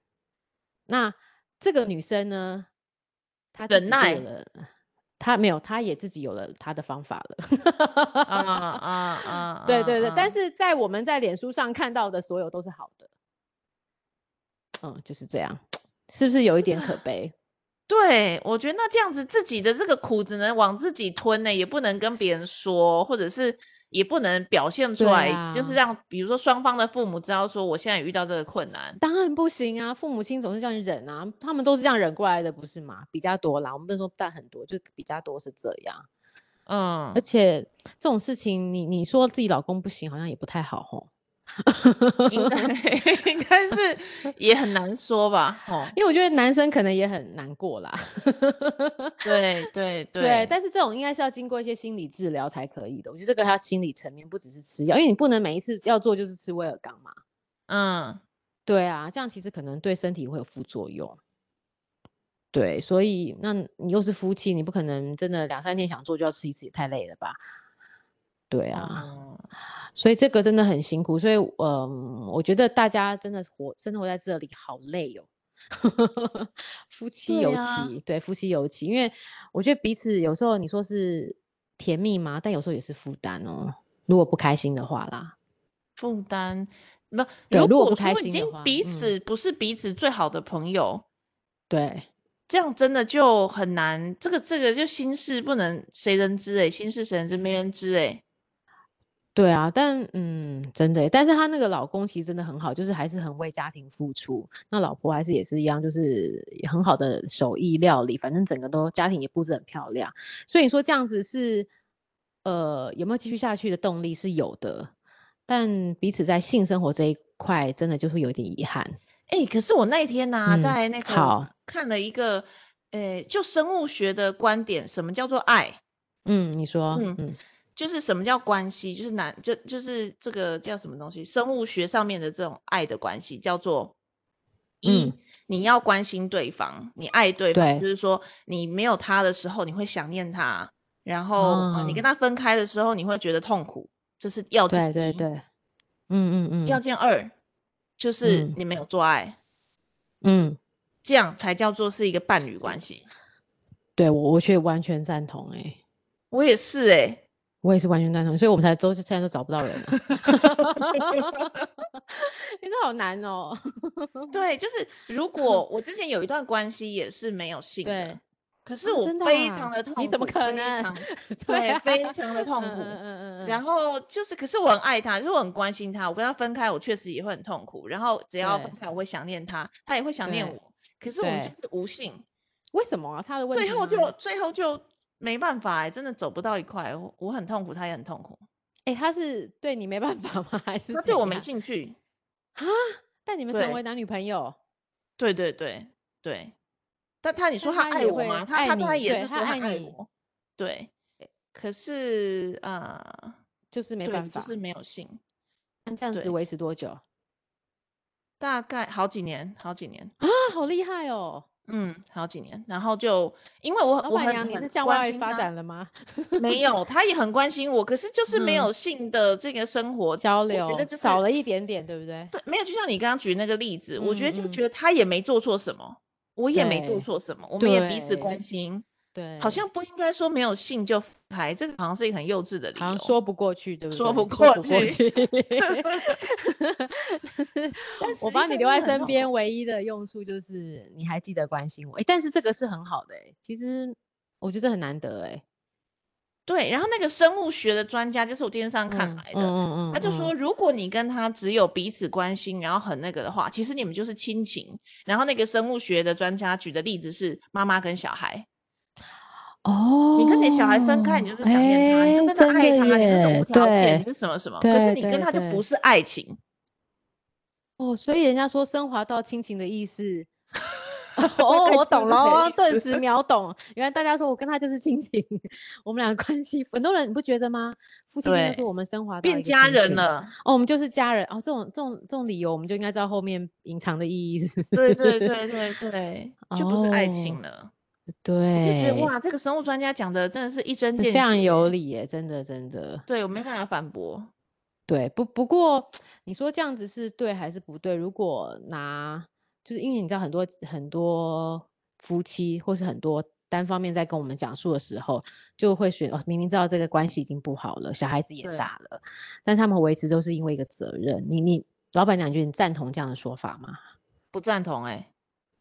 那这个女生呢，她忍耐了，她没有，她也自己有了她的方法了。啊啊啊！对对对，但是在我们在脸书上看到的所有都是好的。嗯，就是这样，是不是有一点可悲？对，我觉得那这样子自己的这个苦只能往自己吞呢，也不能跟别人说，或者是也不能表现出来，啊、就是让比如说双方的父母知道说我现在遇到这个困难，当然不行啊，父母亲总是叫你忍啊，他们都是这样忍过来的，不是吗？比较多啦，我们不能说但很多，就比较多是这样，嗯，而且这种事情你你说自己老公不行，好像也不太好吼。应该 应该是 也很难说吧，哦，因为我觉得男生可能也很难过啦。对对 对，对，但是这种应该是要经过一些心理治疗才可以的。我觉得这个要心理层面，不只是吃药，因为你不能每一次要做就是吃威尔刚嘛。嗯，对啊，这样其实可能对身体会有副作用。对，所以那你又是夫妻，你不可能真的两三天想做就要吃一次，也太累了吧？对啊。嗯所以这个真的很辛苦，所以嗯、呃，我觉得大家真的活生活在这里好累哦，夫妻尤其对，啊、对夫妻尤其，因为我觉得彼此有时候你说是甜蜜嘛，但有时候也是负担哦。如果不开心的话啦，负担不，如果不开心的话，彼此不是彼此最好的朋友，嗯、对，这样真的就很难。这个这个就心事不能谁人知哎，心事谁人知没人知哎。对啊，但嗯，真的，但是她那个老公其实真的很好，就是还是很为家庭付出。那老婆还是也是一样，就是很好的手艺料理，反正整个都家庭也布置很漂亮。所以你说这样子是，呃，有没有继续下去的动力是有的，但彼此在性生活这一块真的就会有点遗憾。哎、欸，可是我那天呢、啊嗯，在那个好看了一个，呃，就生物学的观点，什么叫做爱？嗯，你说，嗯嗯。就是什么叫关系？就是男就就是这个叫什么东西？生物学上面的这种爱的关系叫做一、嗯，你要关心对方，你爱对方，对，就是说你没有他的时候，你会想念他，然后、嗯呃、你跟他分开的时候，你会觉得痛苦，这是要件一。对对对，嗯嗯嗯。要件二就是你没有做爱，嗯，这样才叫做是一个伴侣关系。对我，我却完全赞同哎、欸，我也是哎、欸，我也是完全赞同，所以我们才都现在都找不到人了。你这好难哦。对，就是如果我之前有一段关系也是没有性的，对，可是我非常的痛苦，啊啊、你怎么可能？对，对，非常的痛苦。嗯嗯嗯。然后就是，可是我很爱他，就是我很关心他。我跟他分开，我确实也会很痛苦。然后只要分开，我会想念他，他也会想念我。可是我们就是无性。为什么啊？他的问题最后就最后就没办法真的走不到一块，我我很痛苦，他也很痛苦。哎、欸，他是对你没办法吗？还是他对我没兴趣啊？但你们成为男女朋友？对对对对。但他你说他爱我吗？他他他也是说他爱我。对。可是啊、呃，就是没办法，就是没有性。那这样子维持多久？大概好几年，好几年啊，好厉害哦。嗯，好几年，然后就因为我我很你是向外发展了吗？没有，他也很关心我，可是就是没有性的这个生活、嗯、交流，我觉得就是少了一点点，对不对？对，没有，就像你刚刚举那个例子，嗯、我觉得就觉得他也没做错什么，嗯、我也没做错什么，我们也彼此关心。对，好像不应该说没有性就还，这个好像是一个很幼稚的理由，好像说不过去，对不对？说不过去。我把你留在身边，唯一的用处就是你还记得关心我。哎、欸，但是这个是很好的、欸，其实我觉得很难得、欸，哎。对，然后那个生物学的专家就是我电视上看来的，嗯嗯，嗯，嗯他就说，如果你跟他只有彼此关心，然后很那个的话，其实你们就是亲情。然后那个生物学的专家举的例子是妈妈跟小孩。哦，你跟你小孩分开，你就是想念他，欸、你就真的爱他，你是无条件，你是什么什么？可是你跟他就不是爱情。哦，所以人家说升华到亲情的意思。哦，我懂了，顿时秒懂。原来大家说我跟他就是亲情，我们两个关系，很多人你不觉得吗？夫妻间说我们升华到变家人了。哦，我们就是家人。哦，这种这种这种理由，我们就应该知道后面隐藏的意义是。对对对对对，就不是爱情了。哦对，我就觉得哇，这个生物专家讲的真的是一针见血，非常有理耶，真的真的。对，我没办法反驳。对，不不过你说这样子是对还是不对？如果拿就是因为你知道很多很多夫妻或是很多单方面在跟我们讲述的时候，就会选哦，明明知道这个关系已经不好了，小孩子也大了，但他们维持都是因为一个责任。你你老板娘觉得你赞同这样的说法吗？不赞同哎、欸。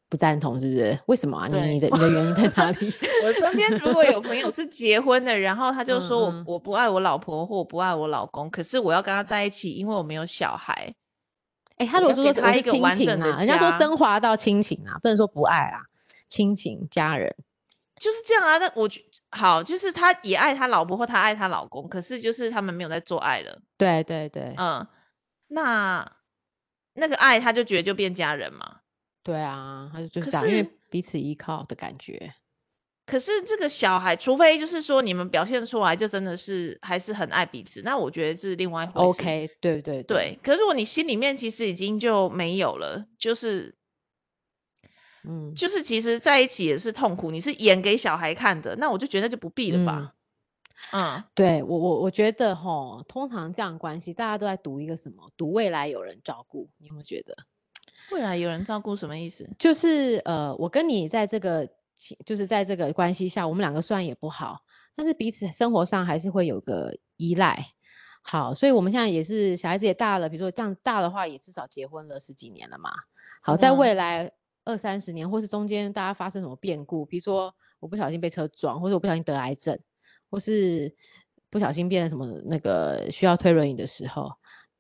不赞同是不是？为什么啊？你你的你的原因在 哪里？我身边如果有朋友是结婚的，然后他就说我我不爱我老婆或我不爱我老公，可是我要跟他在一起，因为我没有小孩。哎、欸，他如果说他一个完整的，人家说升华到亲情啊，不能说不爱啊，亲情家人就是这样啊。那我好，就是他也爱他老婆或他爱他老公，可是就是他们没有在做爱了。对对对，嗯，那那个爱他就觉得就变家人嘛。对啊，他就就是讲，因为彼此依靠的感觉。可是这个小孩，除非就是说你们表现出来就真的是还是很爱彼此，那我觉得是另外一回事。OK，对对对，对。可是如果你心里面其实已经就没有了，就是，嗯，就是其实在一起也是痛苦，你是演给小孩看的，那我就觉得就不必了吧。嗯，嗯对我我我觉得哈，通常这样关系大家都在赌一个什么？赌未来有人照顾，你有没有觉得？未来有人照顾什么意思？就是呃，我跟你在这个，就是在这个关系下，我们两个虽然也不好，但是彼此生活上还是会有个依赖。好，所以我们现在也是小孩子也大了，比如说这样大的话，也至少结婚了十几年了嘛。好，在未来二三十年，或是中间大家发生什么变故，比如说我不小心被车撞，或者我不小心得癌症，或是不小心变成什么那个需要推轮椅的时候。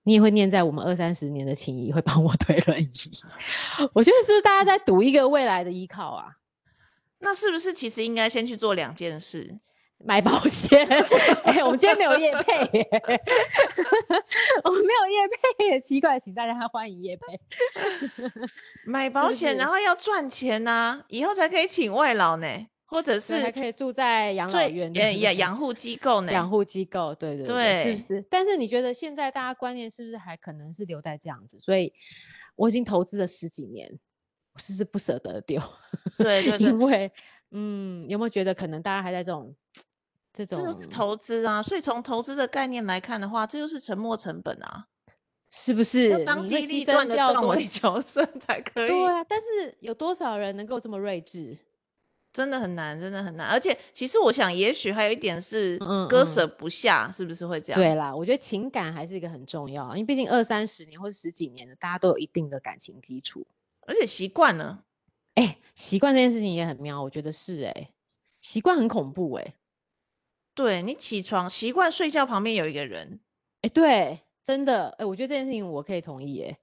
你也会念在我们二三十年的情谊，会帮我 推轮椅。我觉得是不是大家在赌一个未来的依靠啊？那是不是其实应该先去做两件事？买保险。哎、欸，我们今天没有叶配耶，我们没有叶配耶，奇怪，请大家欢迎叶配。买保险，然后要赚钱呐、啊，以后才可以请外劳呢。或者是还可以住在养老院、养养护机构呢？养护机构，对对对，对，是不是？但是你觉得现在大家观念是不是还可能是留在这样子？所以我已经投资了十几年，我是不是不舍得丢？对对对，因为嗯，有没有觉得可能大家还在这种这种这就是投资啊。所以从投资的概念来看的话，这就是沉没成本啊，是不是？当机立断的断尾 求生才可以。对啊，但是有多少人能够这么睿智？真的很难，真的很难。而且，其实我想，也许还有一点是割舍不下，嗯嗯，是不是会这样？对啦，我觉得情感还是一个很重要，因为毕竟二三十年或者十几年的，大家都有一定的感情基础，而且习惯了。哎、欸，习惯这件事情也很妙，我觉得是哎、欸，习惯很恐怖哎、欸。对，你起床习惯睡觉旁边有一个人，哎、欸，对，真的哎、欸，我觉得这件事情我可以同意哎、欸。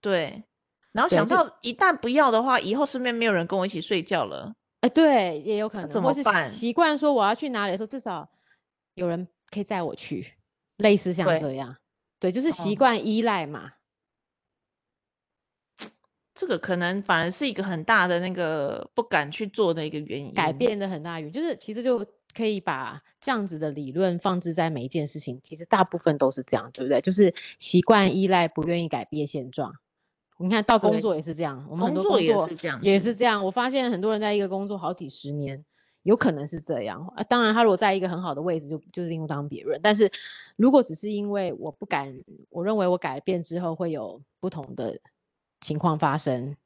对，然后想到一旦不要的话，以后身边没有人跟我一起睡觉了。哎，对，也有可能，怎么办？习惯说我要去哪里的时候，至少有人可以载我去，类似像这样，对，对就是习惯依赖嘛、嗯。这个可能反而是一个很大的那个不敢去做的一个原因，改变的很大原因，就是其实就可以把这样子的理论放置在每一件事情，其实大部分都是这样，对不对？就是习惯依赖，不愿意改变现状。你看到工作也是这样，我们很多工作也是这样，也是这样。我发现很多人在一个工作好几十年，有可能是这样啊。当然，他如果在一个很好的位置，就就是另当别论。但是如果只是因为我不敢，我认为我改变之后会有不同的情况发生，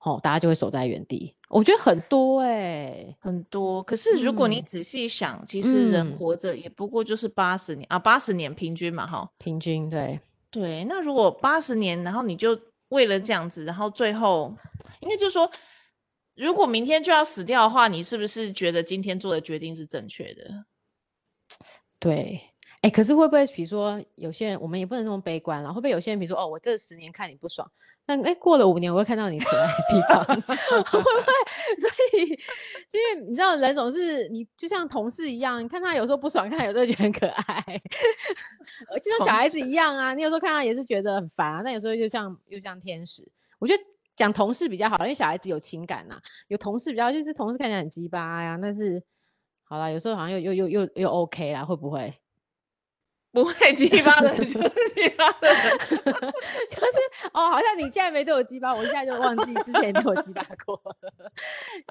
哦，大家就会守在原地。我觉得很多哎、欸，很多。可是如果你仔细想，嗯、其实人活着也不过就是八十年、嗯、啊，八十年平均嘛，哈，平均对对。那如果八十年，然后你就为了这样子，然后最后应该就是说，如果明天就要死掉的话，你是不是觉得今天做的决定是正确的？对，哎，可是会不会，比如说有些人，我们也不能那么悲观了，会不会有些人，比如说，哦，我这十年看你不爽。但哎，过了五年，我会看到你可爱的地方，会不会？所以就是你知道，人总是你就像同事一样，你看他有时候不爽，看他有时候觉得很可爱，就像小孩子一样啊。你有时候看他也是觉得很烦啊，那有时候就像又像天使。我觉得讲同事比较好，因为小孩子有情感呐、啊，有同事比较就是同事看起来很鸡巴呀，但是好了，有时候好像又又又又又 OK 啦，会不会？不会 激发的，就是激发的，就是哦，好像你现在没对我激发，我现在就忘记之前对我激发过，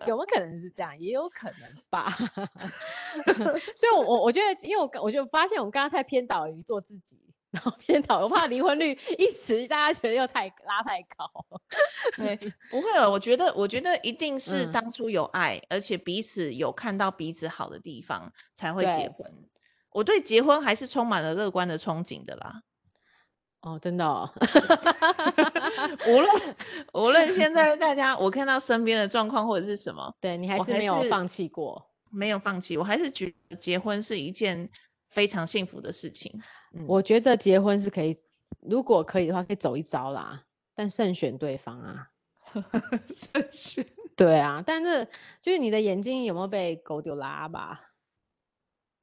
有没有可能是这样？也有可能吧。所以我，我我觉得，因为我我就发现我们刚刚太偏导于做自己，然后偏导，我怕离婚率一时大家觉得又太拉太高。对，不会了，我觉得，我觉得一定是当初有爱，嗯、而且彼此有看到彼此好的地方才会结婚。我对结婚还是充满了乐观的憧憬的啦。哦，真的哦。无论无论现在大家我看到身边的状况或者是什么，对你还是没有放弃过，没有放弃，我还是觉得结婚是一件非常幸福的事情。嗯，我觉得结婚是可以，如果可以的话，可以走一遭啦，但慎选对方啊。慎选。对啊，但是就是你的眼睛有没有被狗丢拉吧？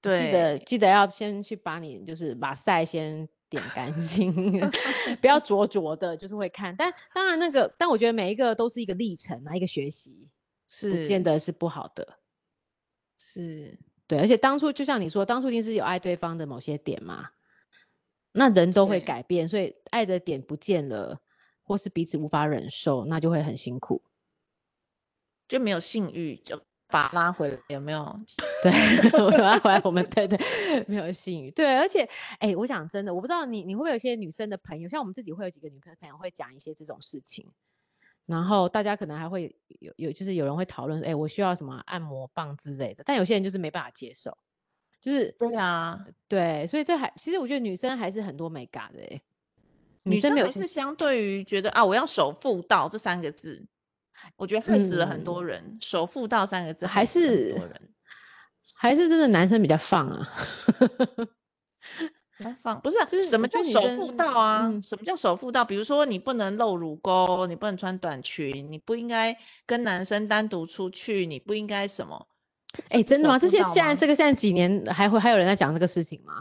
对，记得记得要先去把你就是把晒先点干净，不要 灼灼的，就是会看。但当然那个，但我觉得每一个都是一个历程啊，一个学习，是不见得是不好的。是，对，而且当初就像你说，当初一定是有爱对方的某些点嘛，那人都会改变，所以爱的点不见了，或是彼此无法忍受，那就会很辛苦，就没有性欲就。把拉回来有没有？对，我拉回来，我们 对对没有性欲。对，而且哎、欸，我讲真的，我不知道你你会不会有一些女生的朋友，像我们自己会有几个女朋友会讲一些这种事情，然后大家可能还会有有就是有人会讨论，哎、欸，我需要什么按摩棒之类的，但有些人就是没办法接受，就是对啊，对，所以这还其实我觉得女生还是很多美感的、欸，女生没有是相对于觉得啊，我要守妇道这三个字。我觉得害死了很多人，嗯、守妇道三个字还是还是真的男生比较放啊，比较放不是、啊就是、什么叫守妇道啊、嗯？什么叫守妇道？比如说你不能露乳沟，你不能穿短裙，你不应该跟男生单独出去，你不应该什么？哎、欸，真的吗？这些现在这个现在几年还会还有人在讲这个事情吗？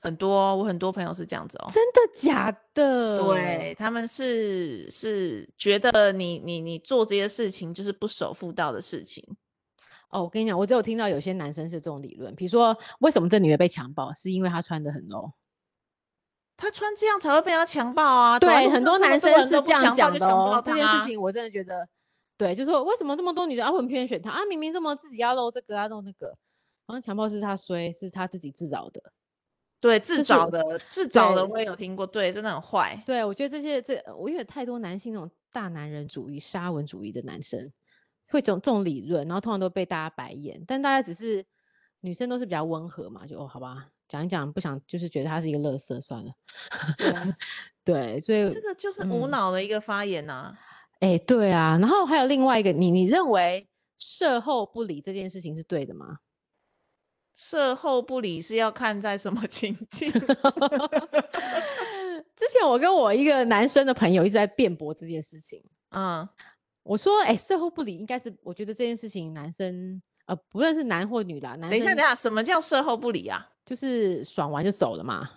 很多，我很多朋友是这样子哦。真的假的？对，他们是是觉得你你你做这些事情就是不守妇道的事情。哦，我跟你讲，我只有听到有些男生是这种理论，比如说为什么这女的被强暴，是因为她穿的很 low，她穿这样才会被他强暴啊。对，很多男生是这样讲的哦。这件事情我真的觉得，对，就是说为什么这么多女的啊会偏选他啊？明明这么自己要露这个啊露那个。好像强暴是他衰，是他自己自找的。对，自找的，自找的我也有听过，对，真的很坏。对，我觉得这些这，我有太多男性那种大男人主义、沙文主义的男生，会这种这种理论，然后通常都被大家白眼。但大家只是女生都是比较温和嘛，就哦，好吧，讲一讲，不想就是觉得他是一个垃圾算了。对，所以这个就是无脑的一个发言呐、啊。哎、嗯，对啊，然后还有另外一个，你你认为事后不理这件事情是对的吗？射后不理是要看在什么 情境？之前我跟我一个男生的朋友一直在辩驳这件事情。嗯，我说，哎、欸，射后不理应该是，我觉得这件事情男生呃，不论是男或女啦，男。等一下，等一下，什么叫射后不理啊？就是爽完就走了嘛。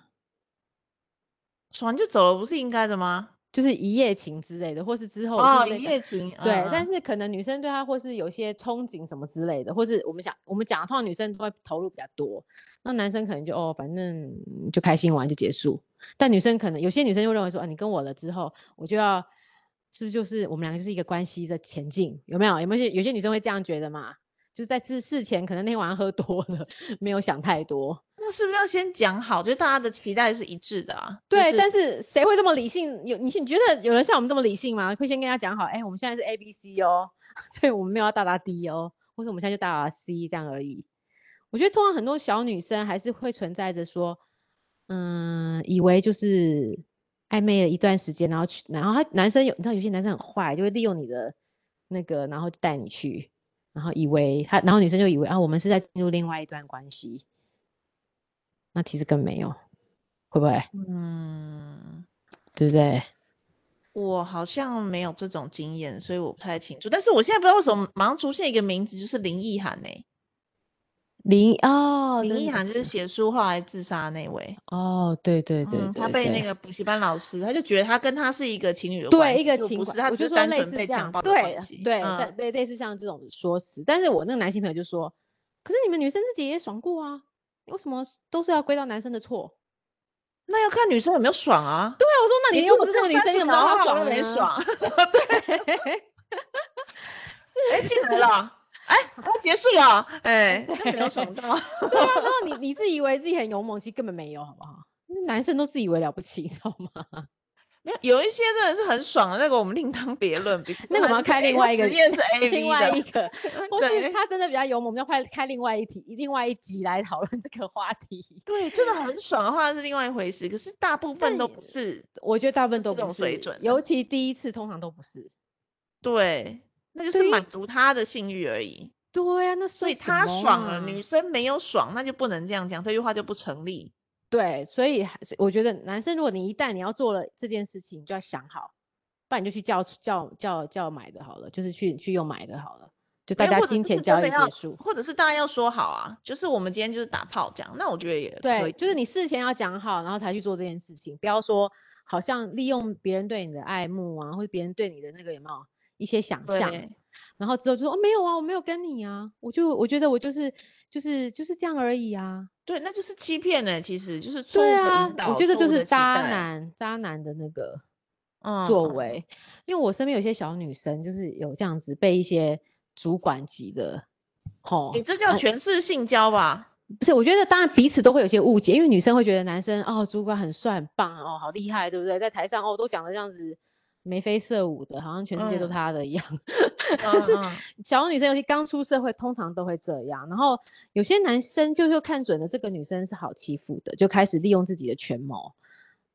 爽完就走了，不是应该的吗？就是一夜情之类的，或是之后哦，一夜情，对、嗯。但是可能女生对他或是有些憧憬什么之类的，或是我们想我们讲，通常女生都会投入比较多，那男生可能就哦，反正就开心玩就结束。但女生可能有些女生就认为说啊，你跟我了之后，我就要是不是就是我们两个就是一个关系在前进？有没有？有没有些女生会这样觉得嘛？就是在事事前可能那天晚上喝多了，没有想太多。那是不是要先讲好？就是大家的期待是一致的啊。对，就是、但是谁会这么理性？有你你觉得有人像我们这么理性吗？会先跟他讲好，哎、欸，我们现在是 A B C 哦，所以我们没有要到达 D 哦，或者我们现在就到达 C 这样而已。我觉得通常很多小女生还是会存在着说，嗯，以为就是暧昧了一段时间，然后去，然后他男生有，你知道有些男生很坏，就会利用你的那个，然后带你去。然后以为他，然后女生就以为啊，我们是在进入另外一段关系，那其实根本没有，会不会？嗯，对不对？我好像没有这种经验，所以我不太清楚。但是我现在不知道为什么马上出现一个名字，就是林奕涵呢。林哦，林奕含就是写书后来自杀那位哦，对对对，对，对、嗯，他被那个补习班老师，他就觉得他跟他是一个情侣的关系，对，一个情侣，他只是单纯被强暴的关系，对对对，类似像这种说辞。但是我那个男性朋友就说，可是你们女生自己也爽过啊，为什么都是要归到男生的错？那要看女生有没有爽啊。对啊，我说那你又不是女生，你怎么知道他爽了没爽？对，是哎进来了。哎，都结束了，哎，都没有爽到。对啊，然后你你自以为自己很勇猛，其实根本没有，好不好？男生都自以为了不起，知道吗？没有，有一些真的是很爽的，那个我们另当别论。那个我们要开另外一个实验是 A V 的，另外一个，或是他真的比较勇猛，我们要开开另外一题，另外一集来讨论这个话题。对，真的很爽的话是另外一回事，可是大部分都不是。我觉得大部分都不是这种水准，尤其第一次通常都不是。对。那就是满足他的性欲而已。对呀、啊，那、啊、所以他爽了，女生没有爽，那就不能这样讲，这句话就不成立。对，所以我觉得男生，如果你一旦你要做了这件事情，你就要想好，不然你就去叫叫叫叫买的好了，就是去去用买的好了，就大家金钱交易结束，或者是大家要说好啊，就是我们今天就是打炮这样，那我觉得也对，就是你事前要讲好，然后才去做这件事情，不要说好像利用别人对你的爱慕啊，或者别人对你的那个有没有？一些想象，然后之后就说哦，没有啊，我没有跟你啊，我就我觉得我就是就是就是这样而已啊。对，那就是欺骗呢，其实就是对啊，我觉得就是渣男渣男的那个作为，嗯。因为我身边有些小女生就是有这样子被一些主管级的，吼，你这叫权势性交吧？啊，不是，我觉得当然彼此都会有些误解，因为女生会觉得男生哦，主管很帅很棒哦，好厉害，对不对？在台上哦都讲的这样子。眉飞色舞的，好像全世界都他的一样。可、嗯、是小女生，尤其刚出社会，通常都会这样。然后有些男生就就看准了这个女生是好欺负的，就开始利用自己的权谋，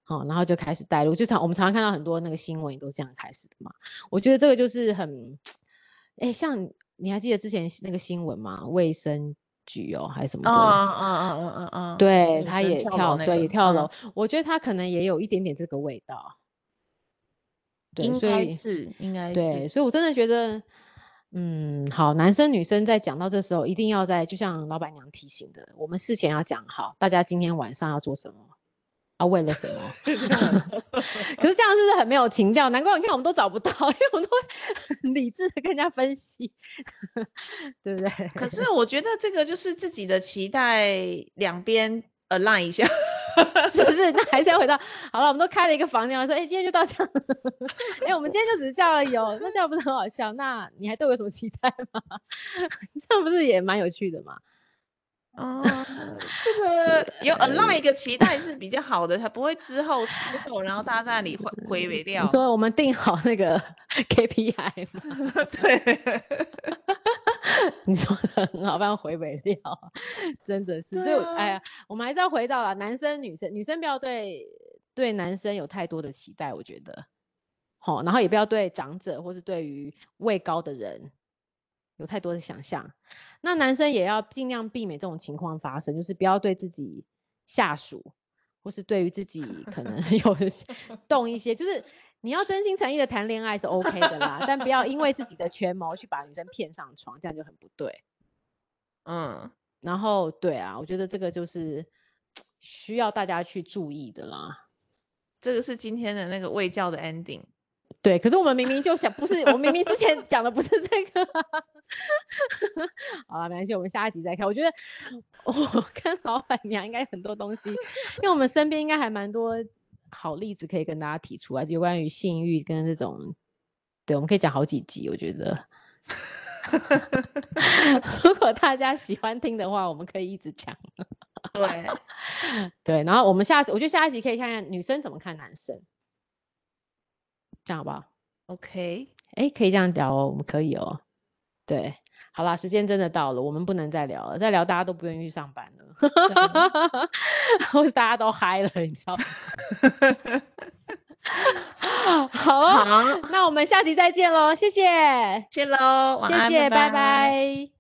好，然后就开始带入。就常我们常常看到很多那个新闻也都这样开始的嘛。我觉得这个就是很，哎、欸，像你还记得之前那个新闻吗？卫生局哦，还是什么的？嗯嗯嗯嗯嗯嗯，对，他也跳，那个、对，也跳楼、嗯。我觉得他可能也有一点点这个味道。应该是，应该是。对，所以我真的觉得，嗯，好，男生女生在讲到这时候，一定要在，就像老板娘提醒的，我们事前要讲好，大家今天晚上要做什么，啊，为了什么？可是这样是不是很没有情调？难怪你看我们都找不到，因为我们都会很理智的跟人家分析，对不对？可是我觉得这个就是自己的期待，两边 align 一下。是不是？那还是要回到好了，我们都开了一个房间，了说，哎、欸，今天就到这样。哎、欸，我们今天就只是叫了有，那这样不是很好笑？那你还对我有什么期待吗？这样不是也蛮有趣的吗？哦，这个有 align 一个期待是比较好的，它不会之后事后，然后大家在那里回回尾料。你说我们定好那个 KPI 吗？对，你说的很好，不然回北料，真的是。所以，哎呀，我们还是要回到了男生女生，女生不要对对男生有太多的期待，我觉得，好，然后也不要对长者或是对于位高的人有太多的想象。那男生也要尽量避免这种情况发生，就是不要对自己下属，或是对于自己可能 有动一些，就是你要真心诚意的谈恋爱是 OK 的啦，但不要因为自己的权谋去把女生骗上床，这样就很不对。嗯，然后对啊，我觉得这个就是 需要大家去注意的啦。这个是今天的那个卫教的 ending。对，可是我们明明就想，不是，我明明之前讲的不是这个。好了，没关系，我们下一集再看。我觉得 我跟老板娘应该很多东西，因为我们身边应该还蛮多好例子可以跟大家提出来，就关于性欲跟这种，对，我们可以讲好几集。我觉得，如果大家喜欢听的话，我们可以一直讲。对，对，然后我们下次，我觉得下一集可以看看女生怎么看男生。这样好不好？OK，哎，可以这样聊哦，我们可以哦。对，好啦，时间真的到了，我们不能再聊了，再聊大家都不愿意去上班了，或者大家都嗨了，你知道吗？好啊，好，那我们下集再见喽，谢谢，谢喽，晚安，谢谢，拜拜。拜拜。